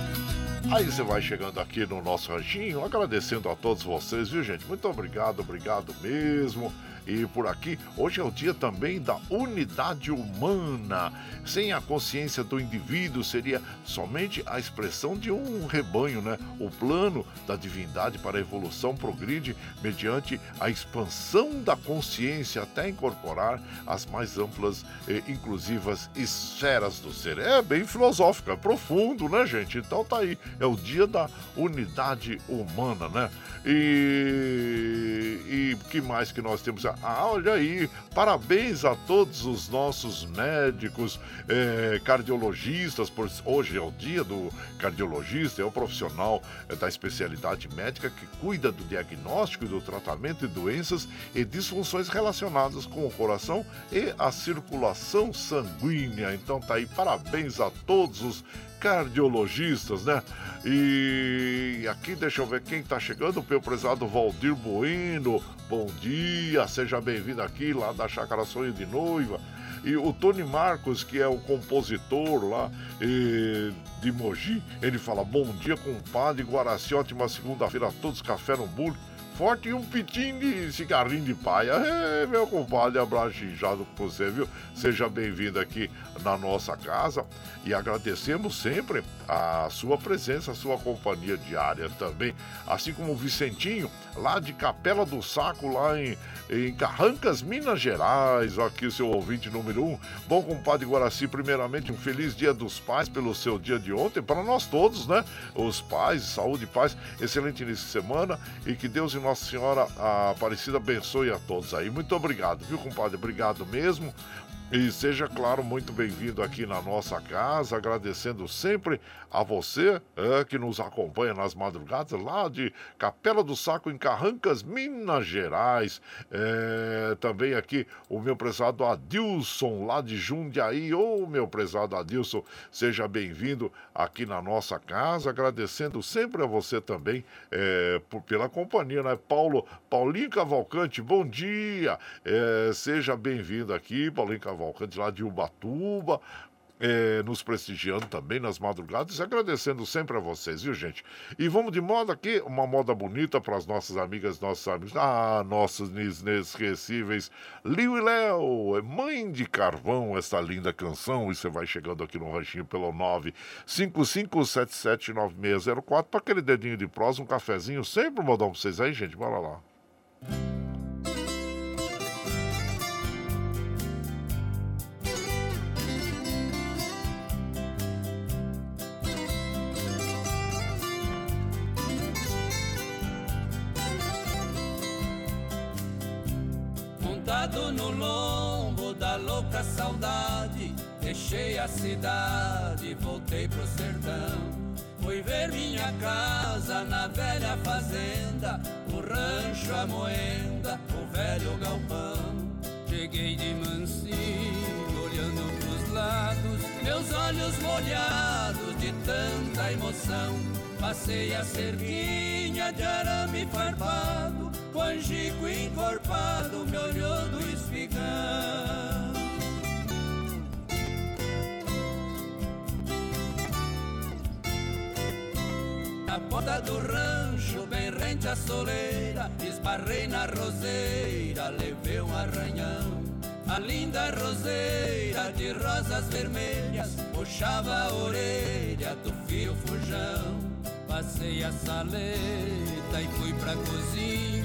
[SPEAKER 1] Aí você vai chegando aqui no nosso ranchinho, agradecendo a todos vocês, viu gente? Muito obrigado, obrigado mesmo. E por aqui, hoje é o dia também da unidade humana. Sem a consciência do indivíduo seria somente a expressão de um rebanho, né? O plano da divindade para a evolução progride mediante a expansão da consciência até incorporar as mais amplas e inclusivas esferas do ser. É bem filosófico, é profundo, né, gente? Então tá aí, é o dia da unidade humana, né? E, e que mais que nós temos? Ah, olha aí, parabéns a todos os nossos médicos, eh, cardiologistas, por, hoje é o dia do cardiologista, é o profissional eh, da especialidade médica que cuida do diagnóstico e do tratamento de doenças e disfunções relacionadas com o coração e a circulação sanguínea. Então tá aí, parabéns a todos os cardiologistas, né? E aqui deixa eu ver quem está chegando, o meu prezado Valdir Bueno. Bom dia, seja bem-vindo aqui lá da Chácara Sonho de Noiva. E o Tony Marcos, que é o compositor lá de Mogi, ele fala: Bom dia, compadre Guaraci, ótima segunda-feira a todos, café no burro forte e um pitinho de cigarrinho de paia. É, meu compadre, abraço inchado com você, viu? Seja bem-vindo aqui na nossa casa e agradecemos sempre a sua presença, a sua companhia diária também. Assim como o Vicentinho, lá de Capela do Saco, lá em, em Carrancas, Minas Gerais. Aqui o seu ouvinte número um. Bom, compadre Guaraci, primeiramente um feliz dia dos pais pelo seu dia de ontem, para nós todos, né? Os pais, saúde e paz, excelente início de semana e que Deus e Nossa Senhora Aparecida abençoe a todos aí. Muito obrigado, viu, compadre? Obrigado mesmo. E seja, claro, muito bem-vindo aqui na nossa casa, agradecendo sempre a você é, que nos acompanha nas madrugadas lá de Capela do Saco, em Carrancas, Minas Gerais. É, também aqui o meu prezado Adilson, lá de Jundiaí. Ô, oh, meu prezado Adilson, seja bem-vindo aqui na nossa casa, agradecendo sempre a você também é, por, pela companhia, né? Paulo, Paulinho Cavalcante, bom dia! É, seja bem-vindo aqui, Paulinho Cavalcante Cavalcante lá de Ubatuba, é, nos prestigiando também nas madrugadas, agradecendo sempre a vocês, viu, gente? E vamos de moda aqui, uma moda bonita para as nossas amigas, nossos amigos, ah, nossos inesquecíveis, Liu e Léo, é Mãe de Carvão, essa linda canção, e você vai chegando aqui no ranchinho pelo 955779604 para aquele dedinho de prosa, um cafezinho, sempre modão para vocês aí, gente, bora lá.
[SPEAKER 7] No lombo da louca saudade, deixei a cidade, voltei pro sertão. Fui ver minha casa na velha fazenda, o rancho, a moenda, o velho galpão. Cheguei de mansinho, olhando pros lados, meus olhos molhados de tanta emoção. Passei a cerquinha de arame farpado, o angico encorpado me olhou do espigão. Na porta do rancho, bem rente à soleira, esbarrei na roseira, levei um arranhão. A linda roseira de rosas vermelhas puxava a orelha do fio fujão. Passei a saleta e fui pra cozinha.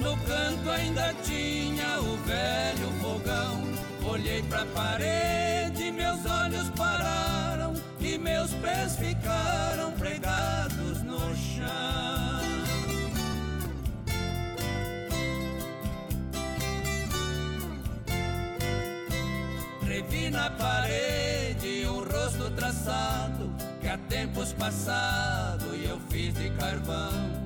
[SPEAKER 7] No canto ainda tinha o velho fogão. Olhei pra parede, meus olhos pararam e meus pés ficaram pregados no chão. Revi na parede um rosto traçado que há tempos passados eu fiz de carvão.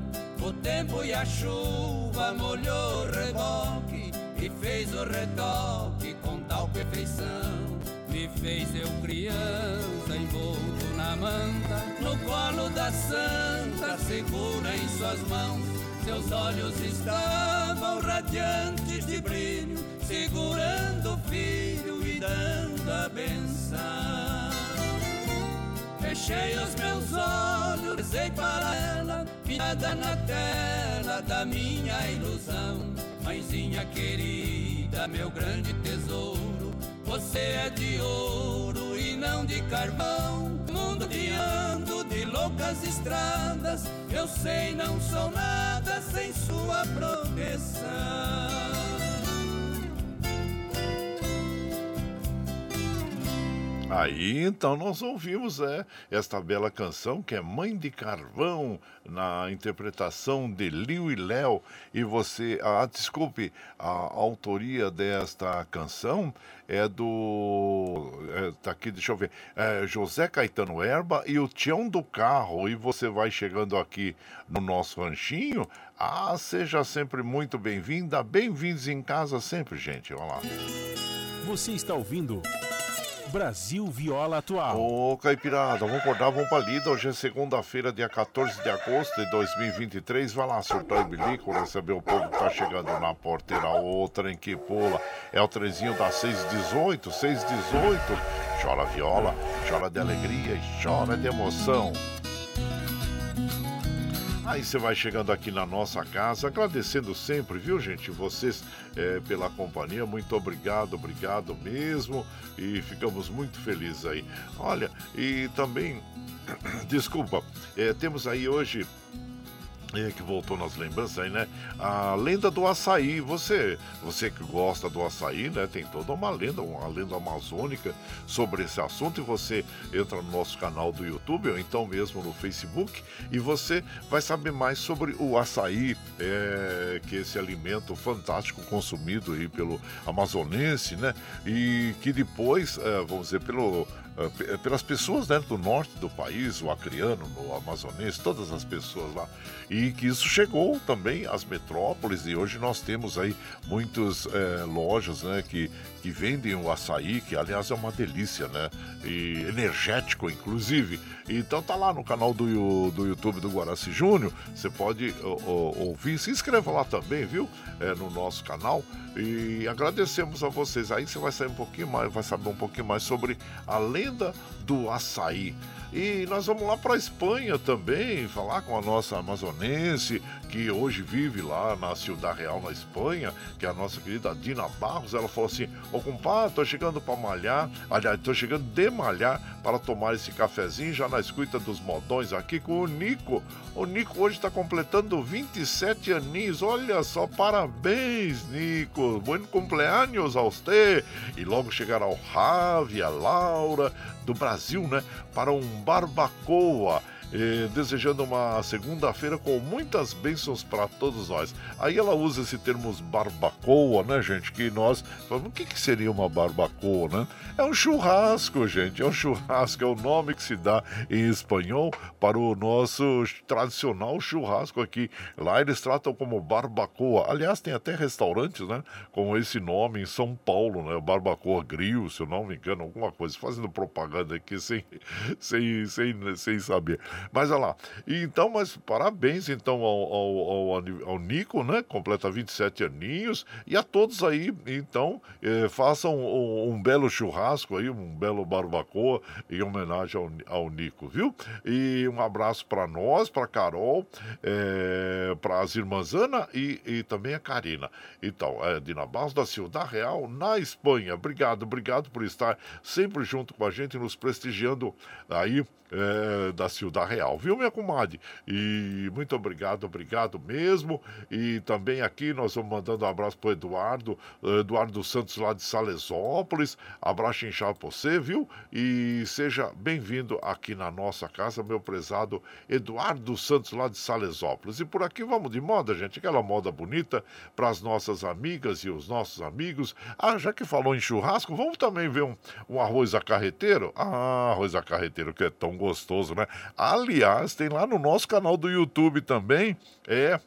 [SPEAKER 7] O tempo e a chuva molhou o reboque e fez o retoque com tal perfeição. Me fez eu criança envolto na manta, no colo da santa, segura em suas mãos. Seus olhos estavam radiantes de brilho, segurando o filho e dando a benção. Fechei os meus olhos, rezei para ela, pintada na tela da minha ilusão. Mãezinha querida, meu grande tesouro, você é de ouro e não de carvão. Mundo de ando de loucas estradas, eu sei não sou nada sem sua proteção.
[SPEAKER 1] Aí então nós ouvimos é, esta bela canção que é Mãe de Carvão, na interpretação de Liu e Léo. E você, ah, desculpe, a autoria desta canção é do. É, tá aqui, deixa eu ver. É José Caetano Erba e o Tião do Carro. E você vai chegando aqui no nosso ranchinho. Ah, seja sempre muito bem-vinda. Bem-vindos em casa sempre, gente. Olha lá.
[SPEAKER 3] Você está ouvindo. Brasil Viola Atual.
[SPEAKER 1] Ô, Caipirada, vamos acordar, vamos pra lida. Hoje é segunda-feira, dia 14 de agosto de 2023. Vai lá, surtar e bilico, receber o povo que tá chegando na porteira. O trem que pula. É o trezinho da 618, 618. Chora viola, chora de alegria e chora de emoção. Aí você vai chegando aqui na nossa casa, agradecendo sempre, viu, gente? Vocês é, pela companhia, muito obrigado, obrigado mesmo. E ficamos muito felizes aí. Olha, e também, desculpa, é, temos aí hoje que voltou nas lembranças aí, né? A lenda do açaí. Você, você que gosta do açaí, né? Tem toda uma lenda, uma lenda amazônica sobre esse assunto. E você entra no nosso canal do YouTube ou então mesmo no Facebook e você vai saber mais sobre o açaí, é, que é esse alimento fantástico consumido aí pelo amazonense, né? E que depois, é, vamos dizer, pelo eh, pelas pessoas né, do norte do país, o acreano, o amazonense, todas as pessoas lá. E que isso chegou também às metrópoles e hoje nós temos aí muitas é, lojas né, que, que vendem o açaí, que aliás é uma delícia, né? E energético, inclusive. Então tá lá no canal do, do YouTube do Guaraci Júnior, você pode ouvir, se inscreva lá também, viu? É, no nosso canal. E agradecemos a vocês. Aí você vai saber um pouquinho mais, vai saber um pouquinho mais sobre a lenda do açaí. E nós vamos lá para a Espanha também, falar com a nossa amazonense, que hoje vive lá na Ciudad Real, na Espanha, que é a nossa querida Dina Barros. Ela falou assim: Ô compadre, tô chegando para malhar, aliás, tô chegando de malhar para tomar esse cafezinho já na escuta dos modões aqui com o Nico. O Nico hoje está completando 27 aninhos. Olha só, parabéns, Nico. Bom cumpleaños a você. E logo chegará o Ravi, a Laura, do Brasil, né? Para um barbacoa eh, desejando uma segunda-feira com muitas bênçãos para todos nós. Aí ela usa esse termo barbacoa, né, gente? Que nós falamos, o que, que seria uma barbacoa, né? É um churrasco, gente, é um churrasco, é o nome que se dá em espanhol para o nosso tradicional churrasco aqui. Lá eles tratam como barbacoa. Aliás, tem até restaurantes, né, com esse nome em São Paulo, né? Barbacoa Grill, se eu não me engano, alguma coisa, fazendo propaganda aqui sem, sem, sem, sem saber. Mas olha lá. Então, mas parabéns então ao, ao, ao, ao, Nico, né? Completa 27 aninhos. E a todos aí, então, eh, façam um, um, belo churrasco aí, um belo barbacoa em homenagem ao, ao Nico, viu? E um abraço para nós, para Carol, eh, para as irmãs Ana e, e também a Karina. Então, é Dina Barros da Ciudad Real, na Espanha. Obrigado, obrigado por estar sempre junto com a gente, nos prestigiando aí é, da Ciudad Real, viu, minha comadre? E muito obrigado, obrigado mesmo. E também aqui nós vamos mandando um abraço pro Eduardo, Eduardo Santos lá de Salesópolis. Abraço inchado pra você, viu? E seja bem-vindo aqui na nossa casa, meu prezado Eduardo Santos lá de Salesópolis. E por aqui vamos de moda, gente, aquela moda bonita para as nossas amigas e os nossos amigos. Ah, já que falou em churrasco, vamos também ver um, um arroz a carreteiro? Ah, arroz a carreteiro que é tão gostoso, né? Aliás, tem lá no nosso canal do YouTube também, é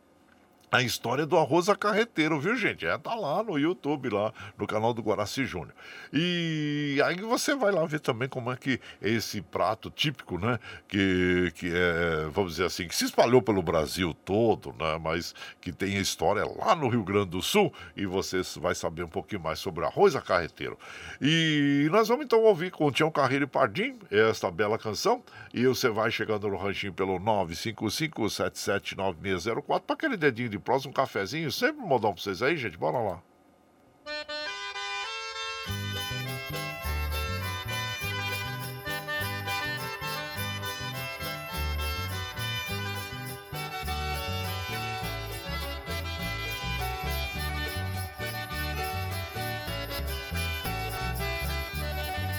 [SPEAKER 1] a história do arroz a carreteiro, viu, gente? É, tá lá no YouTube, lá no canal do Guaraci Júnior. E aí você vai lá ver também como é que esse prato típico, né? Que, que é, vamos dizer assim, que se espalhou pelo Brasil todo, né? Mas que tem história lá no Rio Grande do Sul. E você vai saber um pouquinho mais sobre arroz a carreteiro. E nós vamos então ouvir com o Tião Carreiro e Pardim esta bela canção. E você vai chegando no ranchinho pelo 955 779604 para aquele dedinho de de prosa, um cafezinho, sempre um modão pra vocês aí, gente. Bora lá.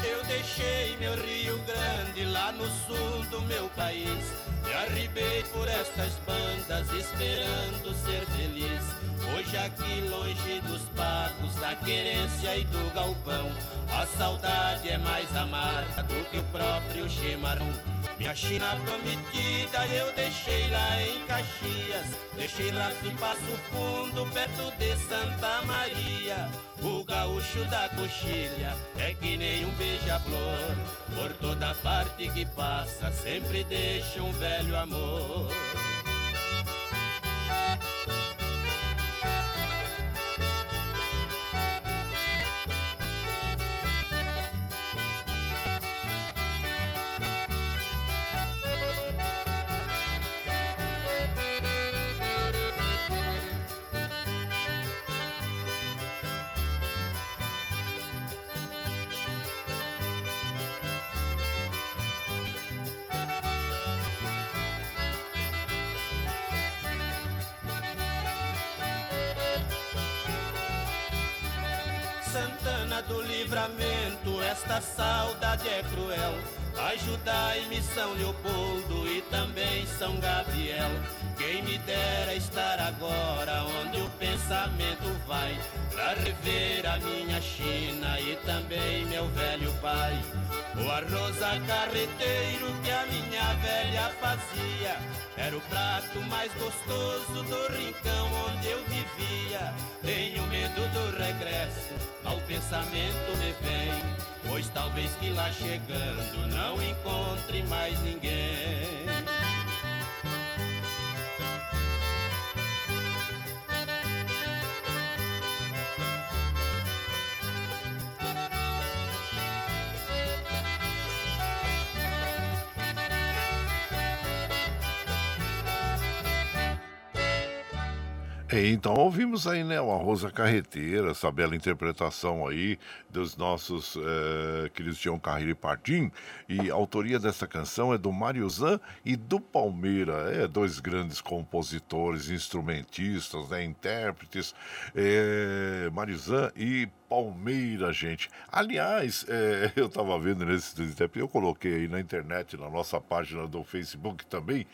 [SPEAKER 6] Eu deixei meu Rio Grande lá no sul do meu país me arribei por estas bandas esperando ser feliz. Hoje aqui longe dos pagos, da querência e do galpão, a saudade é mais amarga do que o próprio chimarrão. Minha China prometida eu deixei lá em Caxias, deixei lá em Passo Fundo, perto de Santa Maria. O gaúcho da coxilha é que nem um beija-flor, por toda parte que passa sempre deixa um velho amor.
[SPEAKER 5] Santana do Livramento, esta saudade é cruel. Ajudai-me São Leopoldo e também São Gabriel. Quem me dera estar agora onde o pensamento vai, pra rever a minha China e também meu velho pai. O arroz carreteiro que a minha velha fazia era o prato mais gostoso do rincão onde eu vivia. Tenho medo do regresso, ao pensamento me vem, pois talvez que lá chegando não encontre mais ninguém.
[SPEAKER 1] Então ouvimos aí, né, o Rosa Carreteira, essa bela interpretação aí dos nossos é, queridos Tião Carreira e Pardim. E a autoria dessa canção é do Mário Zan e do Palmeira. É, dois grandes compositores, instrumentistas, né, intérpretes. É, Mário Zan e Palmeira, gente. Aliás, é, eu estava vendo nesse tempo, eu coloquei aí na internet, na nossa página do Facebook também,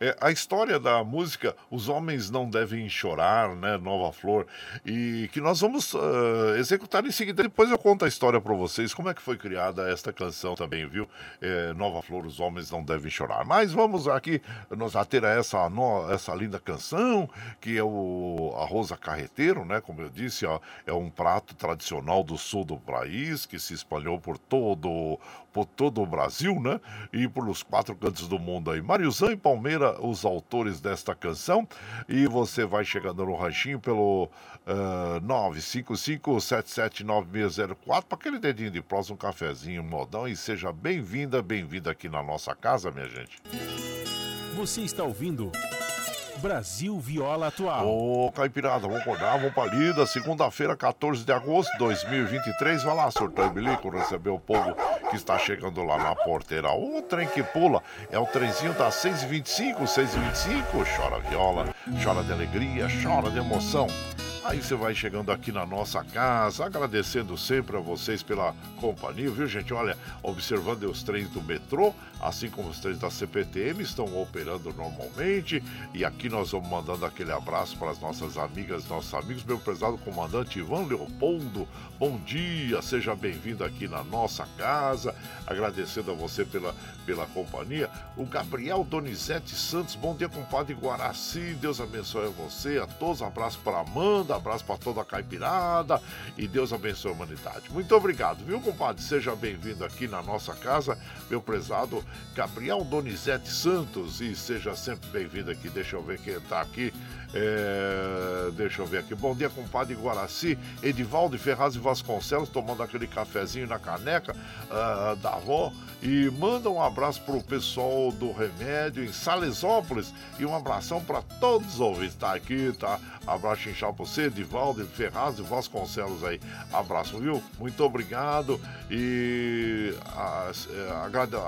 [SPEAKER 1] é, a história da música Os Homens Não Devem Chorar, né? Nova Flor, e que nós vamos uh, executar em seguida. Depois eu conto a história para vocês, como é que foi criada esta canção também, viu? É, Nova Flor, Os Homens Não Devem Chorar. Mas vamos aqui nos ater a essa, no, essa linda canção, que é o Arroz a Carreteiro, né? Como eu disse, ó, é um prato tradicional tradicional do sul do país, que se espalhou por todo, por todo o Brasil, né? E pelos quatro cantos do mundo aí. Mariozão e Palmeira, os autores desta canção. E você vai chegando no ranchinho pelo uh, 955-779604 para aquele dedinho de próximo, um cafezinho, um modão. E seja bem-vinda, bem-vinda aqui na nossa casa, minha gente.
[SPEAKER 3] Você está ouvindo. Brasil Viola Atual.
[SPEAKER 1] Ô, Caipirada, vamos acordar, vamos pra lida. Segunda-feira, 14 de agosto de 2023. Vai lá, surtou e bilico, receber o povo que está chegando lá na porteira. O trem que pula é o trenzinho das 6h25, 6h25. Chora viola, chora de alegria, chora de emoção. Aí você vai chegando aqui na nossa casa, agradecendo sempre a vocês pela companhia, viu, gente? Olha, observando os trens do metrô, assim como os trens da CPTM estão operando normalmente. E aqui nós vamos mandando aquele abraço para as nossas amigas, nossos amigos. Meu prezado comandante Ivan Leopoldo, bom dia, seja bem-vindo aqui na nossa casa. Agradecendo a você pela, pela companhia. O Gabriel Donizete Santos, bom dia, compadre Guaraci. Deus abençoe a você, a todos. Abraço para Amanda abraço para toda a caipirada e Deus abençoe a humanidade. Muito obrigado, viu, compadre? Seja bem-vindo aqui na nossa casa, meu prezado Gabriel Donizete Santos, e seja sempre bem-vindo aqui. Deixa eu ver quem está aqui. É, deixa eu ver aqui. Bom dia, compadre Guaraci, Edivaldo Ferraz e Vasconcelos, tomando aquele cafezinho na caneca uh, da avó. E manda um abraço pro pessoal do Remédio em Salesópolis e um abração para todos os ouvintes. Tá aqui, tá? Abraço inchado pra você, Edivaldo Ferraz e Vasconcelos aí. Abraço, viu? Muito obrigado e a,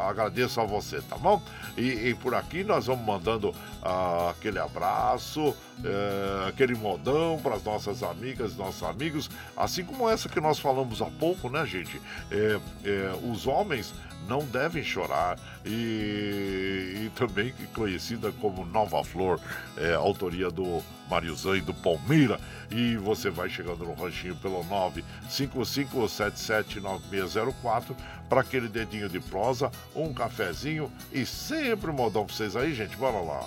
[SPEAKER 1] agradeço a você, tá bom? E, e por aqui nós vamos mandando uh, aquele abraço é, aquele modão para as nossas amigas, nossos amigos, assim como essa que nós falamos há pouco, né, gente? É, é, os homens não devem chorar e, e, também conhecida como Nova Flor, é, autoria do Mariozan e do Palmeira. E você vai chegando no ranchinho pelo 955779604 para aquele dedinho de prosa, um cafezinho e sempre um modão para vocês aí, gente. Bora lá.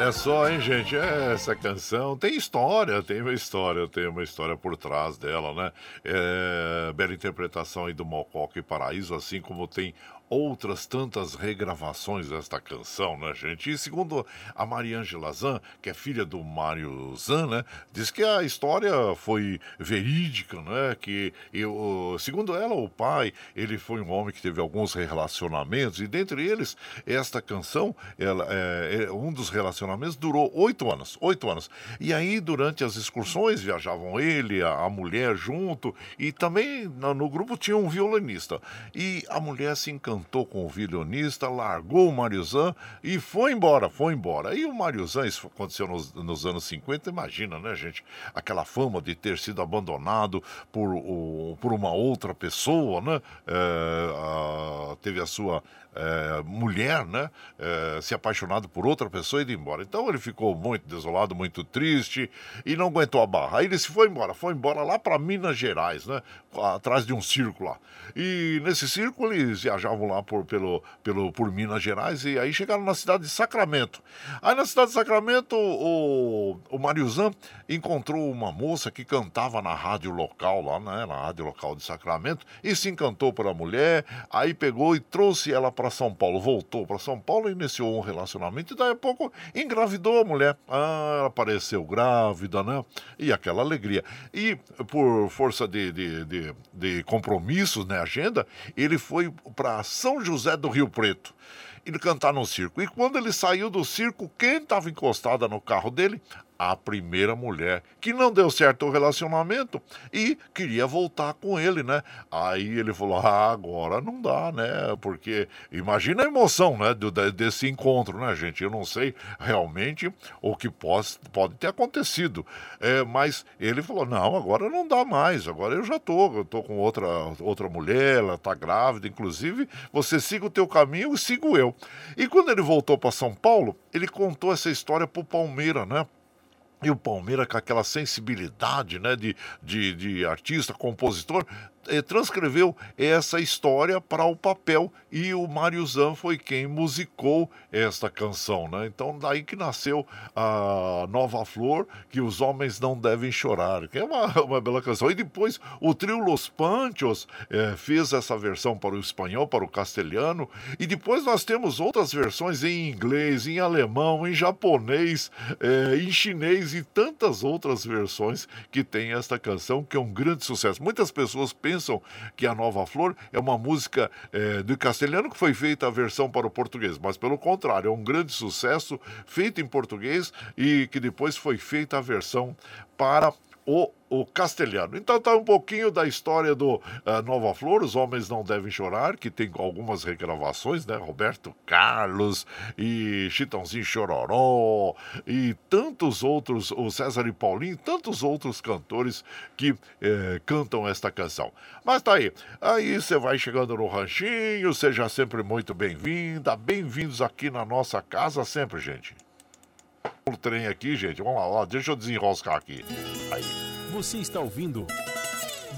[SPEAKER 1] Olha só, hein, gente? É, Essa canção tem história, tem uma história, tem uma história por trás dela, né? É, bela interpretação aí do Mococa e Paraíso, assim como tem outras tantas regravações desta canção, né, gente? E segundo a Mariângela Zan, que é filha do Mário Zan, né? Diz que a história foi verídica, né? Que, eu, segundo ela, o pai, ele foi um homem que teve alguns relacionamentos, e dentre eles, esta canção, ela, é, é, um dos relacionamentos durou oito anos, oito anos. E aí, durante as excursões, viajavam ele, a, a mulher junto, e também no, no grupo tinha um violinista. E a mulher se encantou com o violinista, largou o Mariozan e foi embora, foi embora. E o Mariozan, isso aconteceu nos, nos anos 50, imagina, né, gente? Aquela fama de ter sido abandonado por, o, por uma outra pessoa, né? É, a- teve a sua é, mulher, né? é, se apaixonado por outra pessoa e ir embora. Então ele ficou muito desolado, muito triste e não aguentou a barra. Aí ele se foi embora, foi embora lá para Minas Gerais, né? Atrás de um circo lá. E nesse circo eles viajavam lá por, pelo, pelo, por Minas Gerais e aí chegaram na cidade de Sacramento. Aí na cidade de Sacramento o, o Mariuzan encontrou uma moça que cantava na rádio local lá, né? Na rádio local de Sacramento e se encantou pela mulher. Aí pegou e trouxe ela para São Paulo, voltou para São Paulo iniciou um relacionamento e daí a pouco engravidou a mulher. Ah, ela apareceu grávida, né? E aquela alegria. E por força de, de, de, de compromissos, né? Agenda, ele foi para São José do Rio Preto ele cantar no circo. E quando ele saiu do circo, quem estava encostada no carro dele? A primeira mulher, que não deu certo o relacionamento e queria voltar com ele, né? Aí ele falou: ah, agora não dá, né? Porque imagina a emoção, né? Do, desse encontro, né, gente? Eu não sei realmente o que pode, pode ter acontecido, é, mas ele falou: não, agora não dá mais, agora eu já tô, eu tô com outra, outra mulher, ela tá grávida, inclusive você siga o teu caminho e sigo eu. E quando ele voltou para São Paulo, ele contou essa história pro Palmeira, né? E o Palmeiras, com aquela sensibilidade né, de, de, de artista, compositor, eh, transcreveu essa história para o papel e o Mário Zan foi quem musicou esta canção, né? Então daí que nasceu a Nova Flor, que os homens não devem chorar, que é uma, uma bela canção. E depois o trio Los Panchos eh, fez essa versão para o espanhol, para o castelhano, e depois nós temos outras versões em inglês, em alemão, em japonês, eh, em chinês e tantas outras versões que tem esta canção, que é um grande sucesso. Muitas pessoas pensam pensam que a Nova Flor é uma música é, do castelhano que foi feita a versão para o português, mas pelo contrário, é um grande sucesso feito em português e que depois foi feita a versão para o, o castelhano. Então tá um pouquinho da história do uh, Nova Flor, Os Homens Não Devem Chorar, que tem algumas regravações, né? Roberto Carlos e Chitãozinho Chororó e tantos outros, o César e Paulinho, tantos outros cantores que eh, cantam esta canção. Mas tá aí. Aí você vai chegando no ranchinho, seja sempre muito bem-vinda, bem-vindos aqui na nossa casa sempre, gente o trem aqui, gente. Vamos lá, ó, deixa eu desenroscar aqui. Aí.
[SPEAKER 3] Você está ouvindo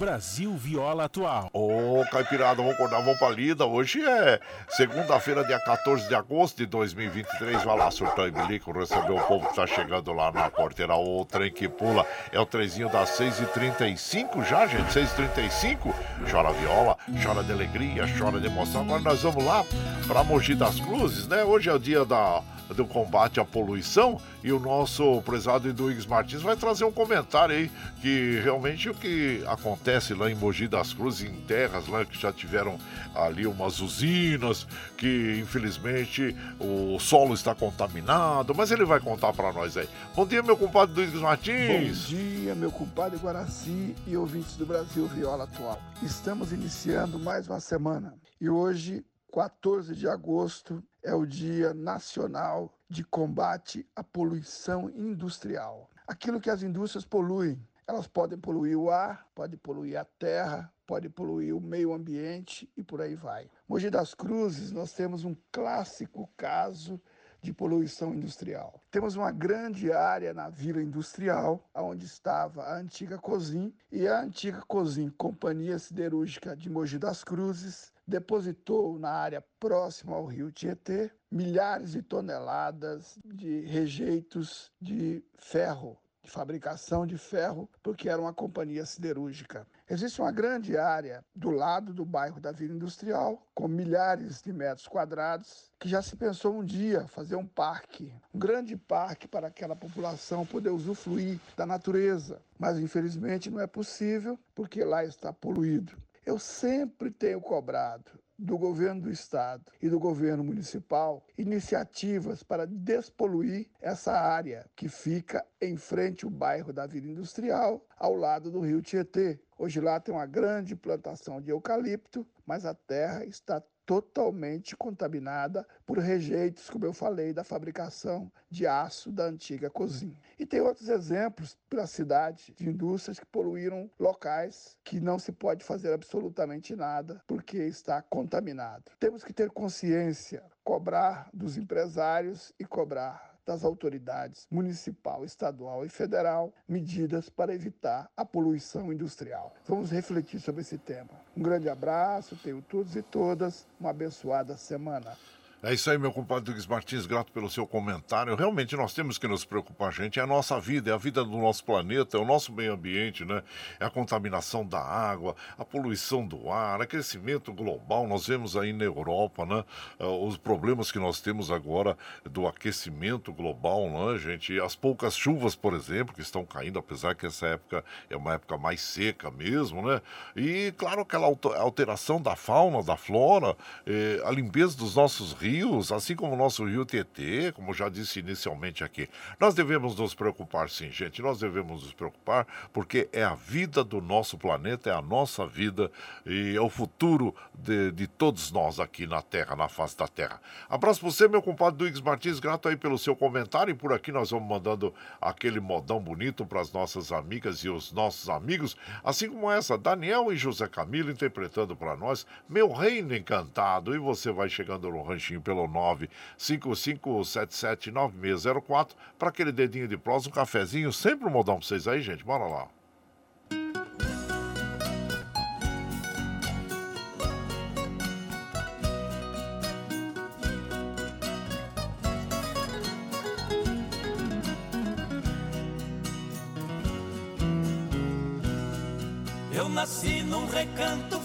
[SPEAKER 3] Brasil Viola Atual.
[SPEAKER 1] Ô, Caipirada, vamos acordar, vamos pra lida. Hoje é segunda-feira, dia 14 de agosto de 2023. Vai lá, surtão e bilico, receber o povo que tá chegando lá na porteira. O trem que pula é o trenzinho das 6h35 já, gente. 6h35. Chora viola, chora de alegria, chora de emoção. Agora nós vamos lá pra Mogi das Cruzes, né? Hoje é o dia da do combate à poluição e o nosso prezado Eduígues Martins vai trazer um comentário aí que realmente o que acontece lá em Mogi das Cruzes, em terras lá que já tiveram ali umas usinas, que infelizmente o solo está contaminado, mas ele vai contar para nós aí. Bom dia, meu compadre Eduígues Martins.
[SPEAKER 8] Bom dia, meu compadre Guaraci e ouvintes do Brasil Viola Atual. Estamos iniciando mais uma semana e hoje 14 de agosto é o Dia Nacional de Combate à Poluição Industrial. Aquilo que as indústrias poluem, elas podem poluir o ar, podem poluir a terra, podem poluir o meio ambiente e por aí vai. Mogi das Cruzes, nós temos um clássico caso de poluição industrial. Temos uma grande área na Vila Industrial, onde estava a antiga Cozin, e a antiga Cozin, Companhia Siderúrgica de Mogi das Cruzes, depositou na área próxima ao rio Tietê milhares de toneladas de rejeitos de ferro, de fabricação de ferro, porque era uma companhia siderúrgica. Existe uma grande área do lado do bairro da Vila Industrial, com milhares de metros quadrados, que já se pensou um dia fazer um parque, um grande parque para aquela população poder usufruir da natureza. Mas infelizmente não é possível, porque lá está poluído. Eu sempre tenho cobrado do governo do estado e do governo municipal iniciativas para despoluir essa área que fica em frente ao bairro da Vila Industrial, ao lado do rio Tietê. Hoje lá tem uma grande plantação de eucalipto, mas a terra está totalmente contaminada por rejeitos, como eu falei, da fabricação de aço da antiga cozinha. E tem outros exemplos pela cidade de indústrias que poluíram locais que não se pode fazer absolutamente nada porque está contaminado. Temos que ter consciência, cobrar dos empresários e cobrar das autoridades municipal, estadual e federal medidas para evitar a poluição industrial. Vamos refletir sobre esse tema. Um grande abraço, tenho todos e todas uma abençoada semana.
[SPEAKER 1] É isso aí, meu compadre Luiz Martins, grato pelo seu comentário. Realmente nós temos que nos preocupar, gente. É a nossa vida, é a vida do nosso planeta, é o nosso meio ambiente, né? É a contaminação da água, a poluição do ar, aquecimento global. Nós vemos aí na Europa, né? Eh, os problemas que nós temos agora do aquecimento global, né, gente? As poucas chuvas, por exemplo, que estão caindo, apesar que essa época é uma época mais seca mesmo, né? E, claro, aquela alteração da fauna, da flora, eh, a limpeza dos nossos rios rios, assim como o nosso rio Tietê, como já disse inicialmente aqui. Nós devemos nos preocupar, sim, gente. Nós devemos nos preocupar porque é a vida do nosso planeta, é a nossa vida e é o futuro de, de todos nós aqui na Terra, na face da Terra. Abraço para você, meu compadre Duígues Martins, grato aí pelo seu comentário e por aqui nós vamos mandando aquele modão bonito para as nossas amigas e os nossos amigos, assim como essa, Daniel e José Camilo interpretando para nós Meu Reino Encantado. E você vai chegando no ranchinho pelo 955779604 para aquele dedinho de prosa, um cafezinho, sempre um modão para vocês aí, gente. Bora lá.
[SPEAKER 9] Eu nasci num recanto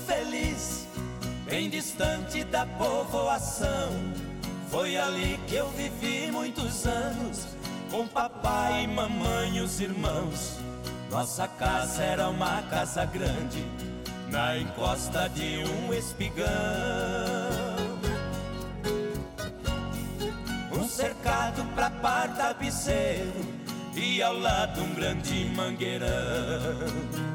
[SPEAKER 9] bem distante da povoação. Foi ali que eu vivi muitos anos, com papai e mamãe e os irmãos. Nossa casa era uma casa grande, na encosta de um espigão. Um cercado pra par tapeceiro e ao lado um grande mangueirão.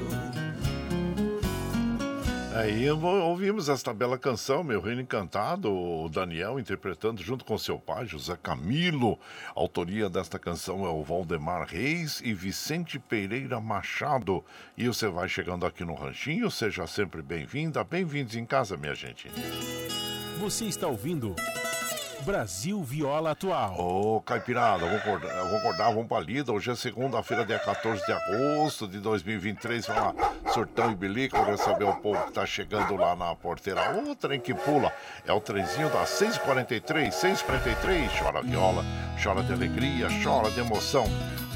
[SPEAKER 1] Aí ouvimos esta bela canção, Meu Reino Encantado, o Daniel interpretando junto com seu pai, José Camilo. A autoria desta canção é o Valdemar Reis e Vicente Pereira Machado. E você vai chegando aqui no Ranchinho, seja sempre bem-vinda, bem-vindos em casa, minha gente.
[SPEAKER 3] Você está ouvindo Brasil Viola Atual.
[SPEAKER 1] Ô, Caipirada, vamos acordar, vamos acordar, vamos pra lida. Hoje é segunda-feira, dia 14 de agosto de 2023. Vamos lá, surtão e bilico, receber o povo que tá chegando lá na porteira. O trem que pula é o trenzinho das 6h43, 6h43. Chora viola, chora de alegria, chora de emoção.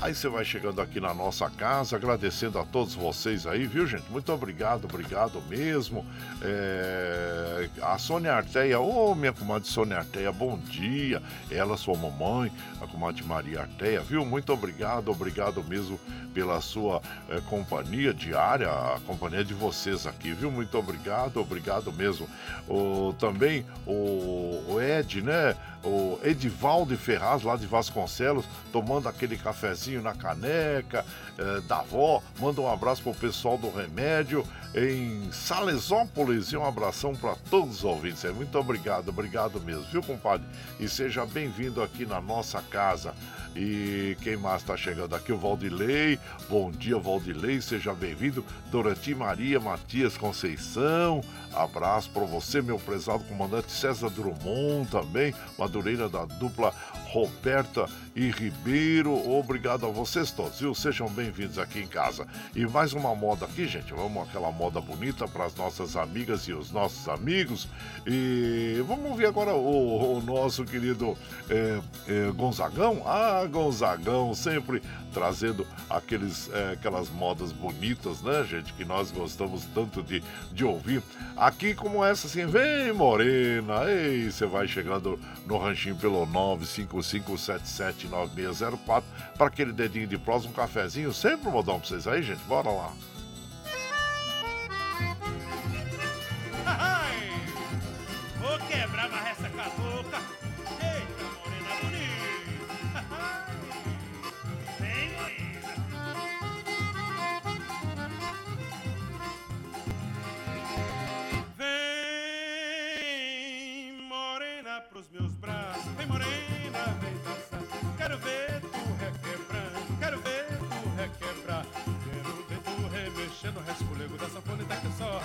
[SPEAKER 1] Aí você vai chegando aqui na nossa casa, agradecendo a todos vocês aí, viu, gente? Muito obrigado, obrigado mesmo. É... A Sônia Arteia, ô oh, minha comadre Sônia Arteia, bom dia. Ela, sua mamãe, a comadre Maria Arteia, viu? Muito obrigado, obrigado mesmo pela sua é, companhia diária, a companhia de vocês aqui, viu? Muito obrigado, obrigado mesmo. O, também o, o Ed, né? O Edivaldo Ferraz, lá de Vasconcelos, tomando aquele cafezinho na caneca é, da avó. Manda um abraço pro pessoal do Remédio em Salesópolis e um abração para todos os ouvintes. Muito obrigado, obrigado mesmo, viu, compadre? E seja bem-vindo aqui na nossa casa. E quem mais está chegando aqui? O Valdilei. Bom dia, Valdilei. Seja bem-vindo. Dorati Maria Matias Conceição. Abraço para você, meu prezado comandante César Drummond também. Madureira da dupla Roberta e Ribeiro. Obrigado a vocês todos, viu? Sejam bem-vindos aqui em casa. E mais uma moda aqui, gente. Vamos aquela moda bonita para as nossas amigas e os nossos amigos. E vamos ouvir agora o, o nosso querido é, é, Gonzagão. Ah, Gonzagão, sempre trazendo aqueles, é, aquelas modas bonitas, né, gente, que nós gostamos tanto de, de ouvir. Aqui como essa, assim, vem morena, ei, você vai chegando no ranchinho pelo 955779604 para aquele dedinho de prós, um cafezinho, sempre um modão pra vocês aí, gente, bora lá.
[SPEAKER 10] Vou quebrar uma essa cabocla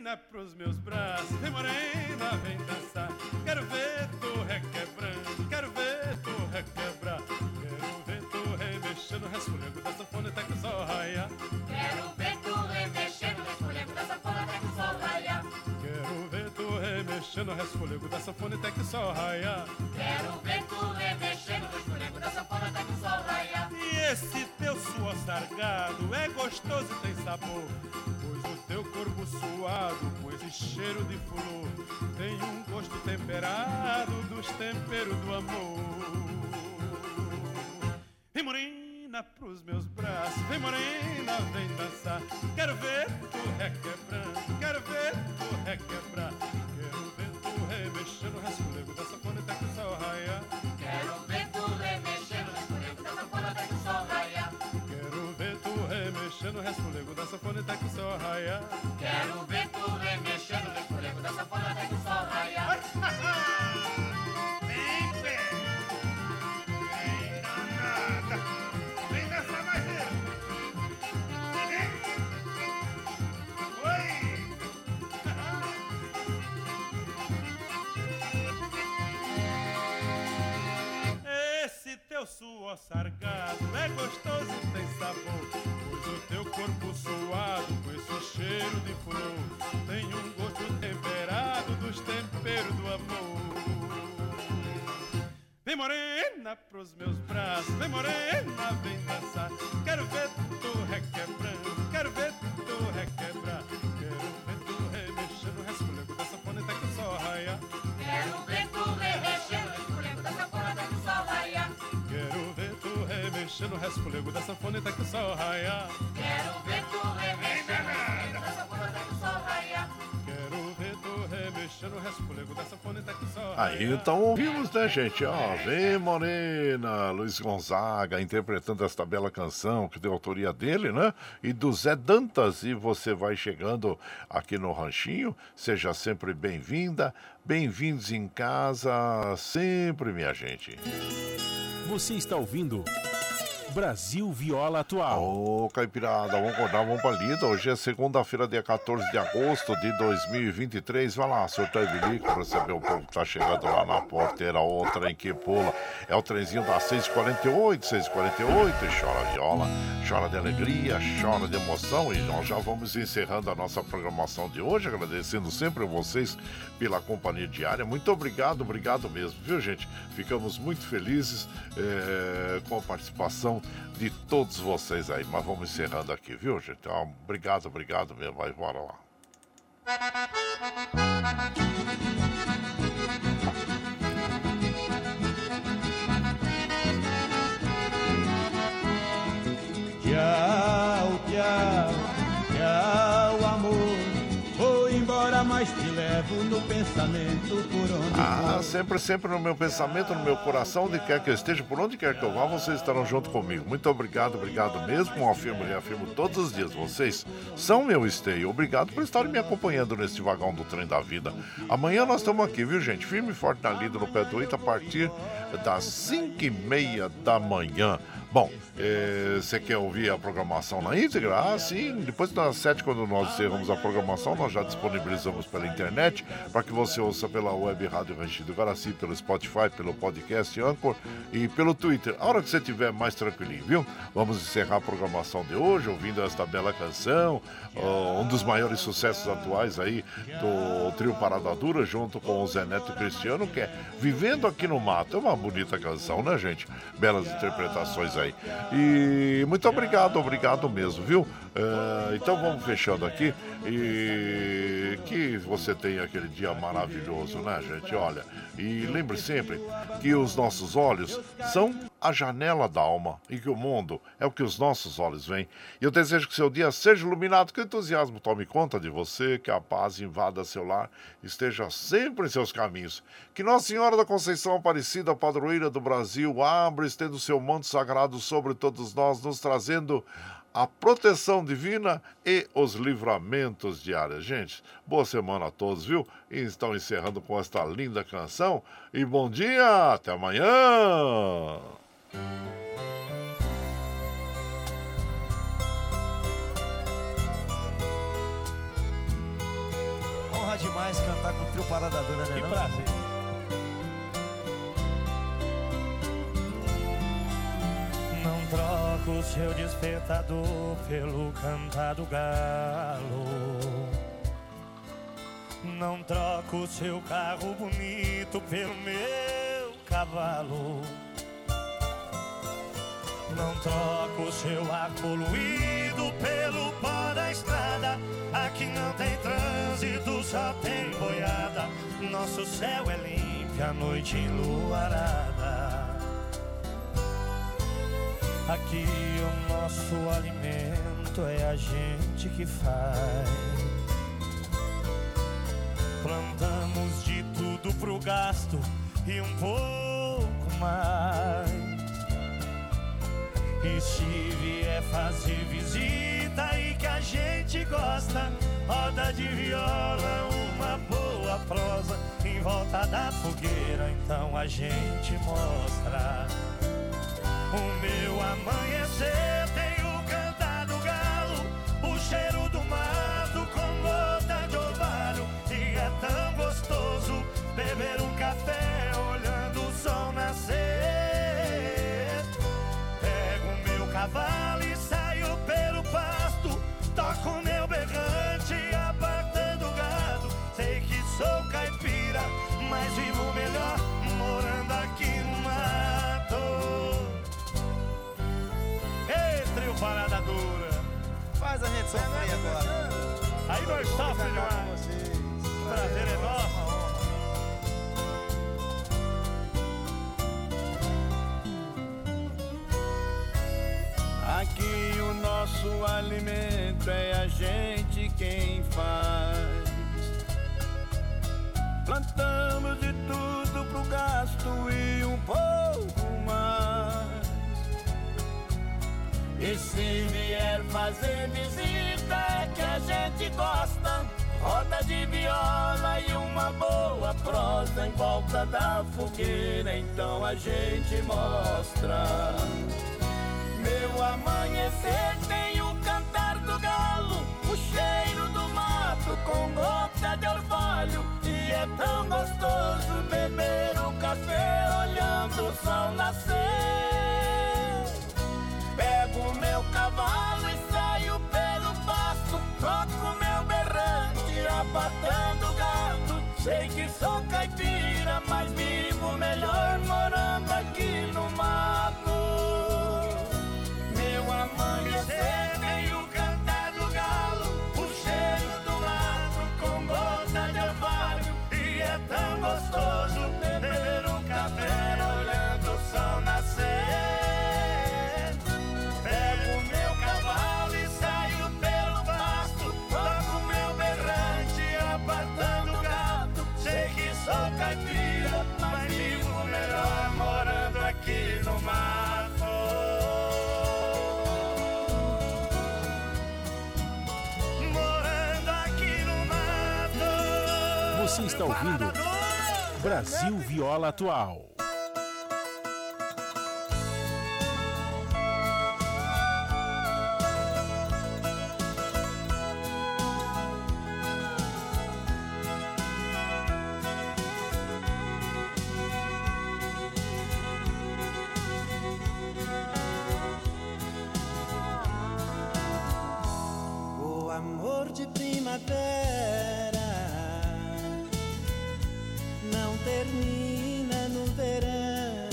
[SPEAKER 10] morena pros meus braços, vem morena, vem dançar. Quero ver tu requebrando, quero ver tu requebrar. Quero ver tu remexendo, resfolhando da sanfona até que o sol raia.
[SPEAKER 11] Quero ver tu remexendo, resfolhando da sanfona até que o sol raia.
[SPEAKER 10] Quero ver tu remexendo, resfolhando da sanfona até que o sol raia.
[SPEAKER 11] Quero ver tu remexendo, resfolhando
[SPEAKER 10] é gostoso e tem sabor. Pois o teu corpo suado, com esse cheiro de flor, tem um gosto temperado dos temperos do amor. Vem morena pros meus braços, vem morena, vem dançar. Quero ver tu requebrando, o sol morena pros meus
[SPEAKER 1] Aí então ouvimos, né, gente? Ó, vem Morena, Luiz Gonzaga interpretando esta bela canção que tem autoria dele, né? E do Zé Dantas. E você vai chegando aqui no Ranchinho, seja sempre bem-vinda, bem-vindos em casa, sempre, minha gente.
[SPEAKER 3] Você está ouvindo Brasil Viola Atual.
[SPEAKER 1] Ô, Caipirada, vamos acordar, vamos pra lida. Hoje é segunda-feira, dia 14 de agosto de 2023. Vai lá, surtar e bilico pra saber o povo que tá chegando lá na porteira. Outra em que pula. É o trenzinho das 6h48, 6h48. E chora viola, chora de alegria, chora de emoção. E nós já vamos encerrando a nossa programação de hoje, agradecendo sempre a vocês pela companhia diária. Muito obrigado, obrigado mesmo, viu, gente? Ficamos muito felizes é, com a participação de todos vocês aí. Mas vamos encerrando aqui, viu, gente? Então, obrigado, obrigado mesmo. Vai, bora lá.
[SPEAKER 7] Tchau, tchau, tchau. Mas te levo no pensamento por onde
[SPEAKER 1] Ah,
[SPEAKER 7] for.
[SPEAKER 1] sempre, sempre no meu pensamento, no meu coração, onde quer que eu esteja, por onde quer que eu vá, vocês estarão junto comigo. Muito obrigado, obrigado mesmo. Afirmo e reafirmo todos os dias. Vocês são meu esteio. Obrigado por estarem me acompanhando neste vagão do trem da vida. Amanhã nós estamos aqui, viu, gente? Firme e forte na lida no pé do oito a partir das 5 e meia da manhã. Bom, eh, você quer ouvir a programação na íntegra? Ah, sim. Depois das 7, quando nós encerramos a programação, nós já disponibilizamos pela internet para que você ouça pela web Rádio Ranchido Guaraci, pelo Spotify, pelo podcast Anchor e pelo Twitter. A hora que você estiver mais tranquilinho, viu? Vamos encerrar a programação de hoje ouvindo esta bela canção, ó, um dos maiores sucessos atuais aí do trio Parada Dura, junto com o Zé Neto Cristiano, que é Vivendo Aqui no Mato. É uma bonita canção, né, gente? Belas interpretações aí. E muito obrigado, obrigado mesmo, viu? Eh, então vamos fechando aqui e que você tenha aquele dia maravilhoso, né, gente? Olha, e lembre sempre que os nossos olhos são a janela da alma e que o mundo é o que os nossos olhos veem. E eu desejo que seu dia seja iluminado, que o entusiasmo tome conta de você, que a paz invada seu lar, esteja sempre em seus caminhos. Que Nossa Senhora da Conceição Aparecida, padroeira do Brasil, abra estendo seu manto sagrado sobre todos nós, nos trazendo a proteção divina e os livramentos diários. Gente, boa semana a todos, viu? E estão encerrando com esta linda canção. E bom dia, até amanhã!
[SPEAKER 12] Honra demais cantar com o trio Parada Dura, né?
[SPEAKER 10] Que
[SPEAKER 12] não?
[SPEAKER 10] prazer.
[SPEAKER 13] Não troco o seu despertador pelo cantar do galo. Não troco o seu carro bonito pelo meu cavalo. Não troco o seu ar poluído pelo pó da estrada. Aqui não tem trânsito, só tem boiada. Nosso céu é limpo, a noite enluarada. Aqui o nosso alimento é a gente que faz. Plantamos de tudo pro gasto e um pouco mais. E se vier fazer visita e que a gente gosta, roda de viola, uma boa prosa. Em volta da fogueira, então a gente mostra. O meu amanhecer tem o cantar do galo, o cheiro parada dura.
[SPEAKER 12] Faz a gente sofrer agora.
[SPEAKER 13] Aí nós sofremos demais. Prazer é nosso.
[SPEAKER 7] Aqui o nosso alimento é a gente quem faz. Plantamos de tudo pro gasto e um pouco E se vier fazer visita que a gente gosta, roda de viola e uma boa prosa em volta da fogueira, então a gente mostra. Meu amanhecer tem o cantar do galo, o cheiro do mato com gota de orvalho, e é tão gostoso beber o café olhando o sol nascer. Sei que só caipira
[SPEAKER 3] Brasil Viola Atual.
[SPEAKER 14] O amor de primavera termina no verão.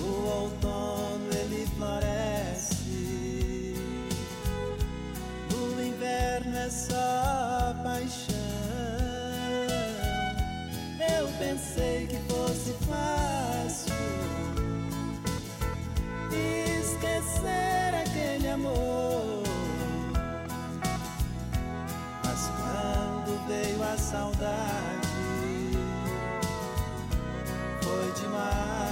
[SPEAKER 14] O outono ele floresce. O inverno é só paixão. Eu pensei que fosse fácil. saudade foi demais.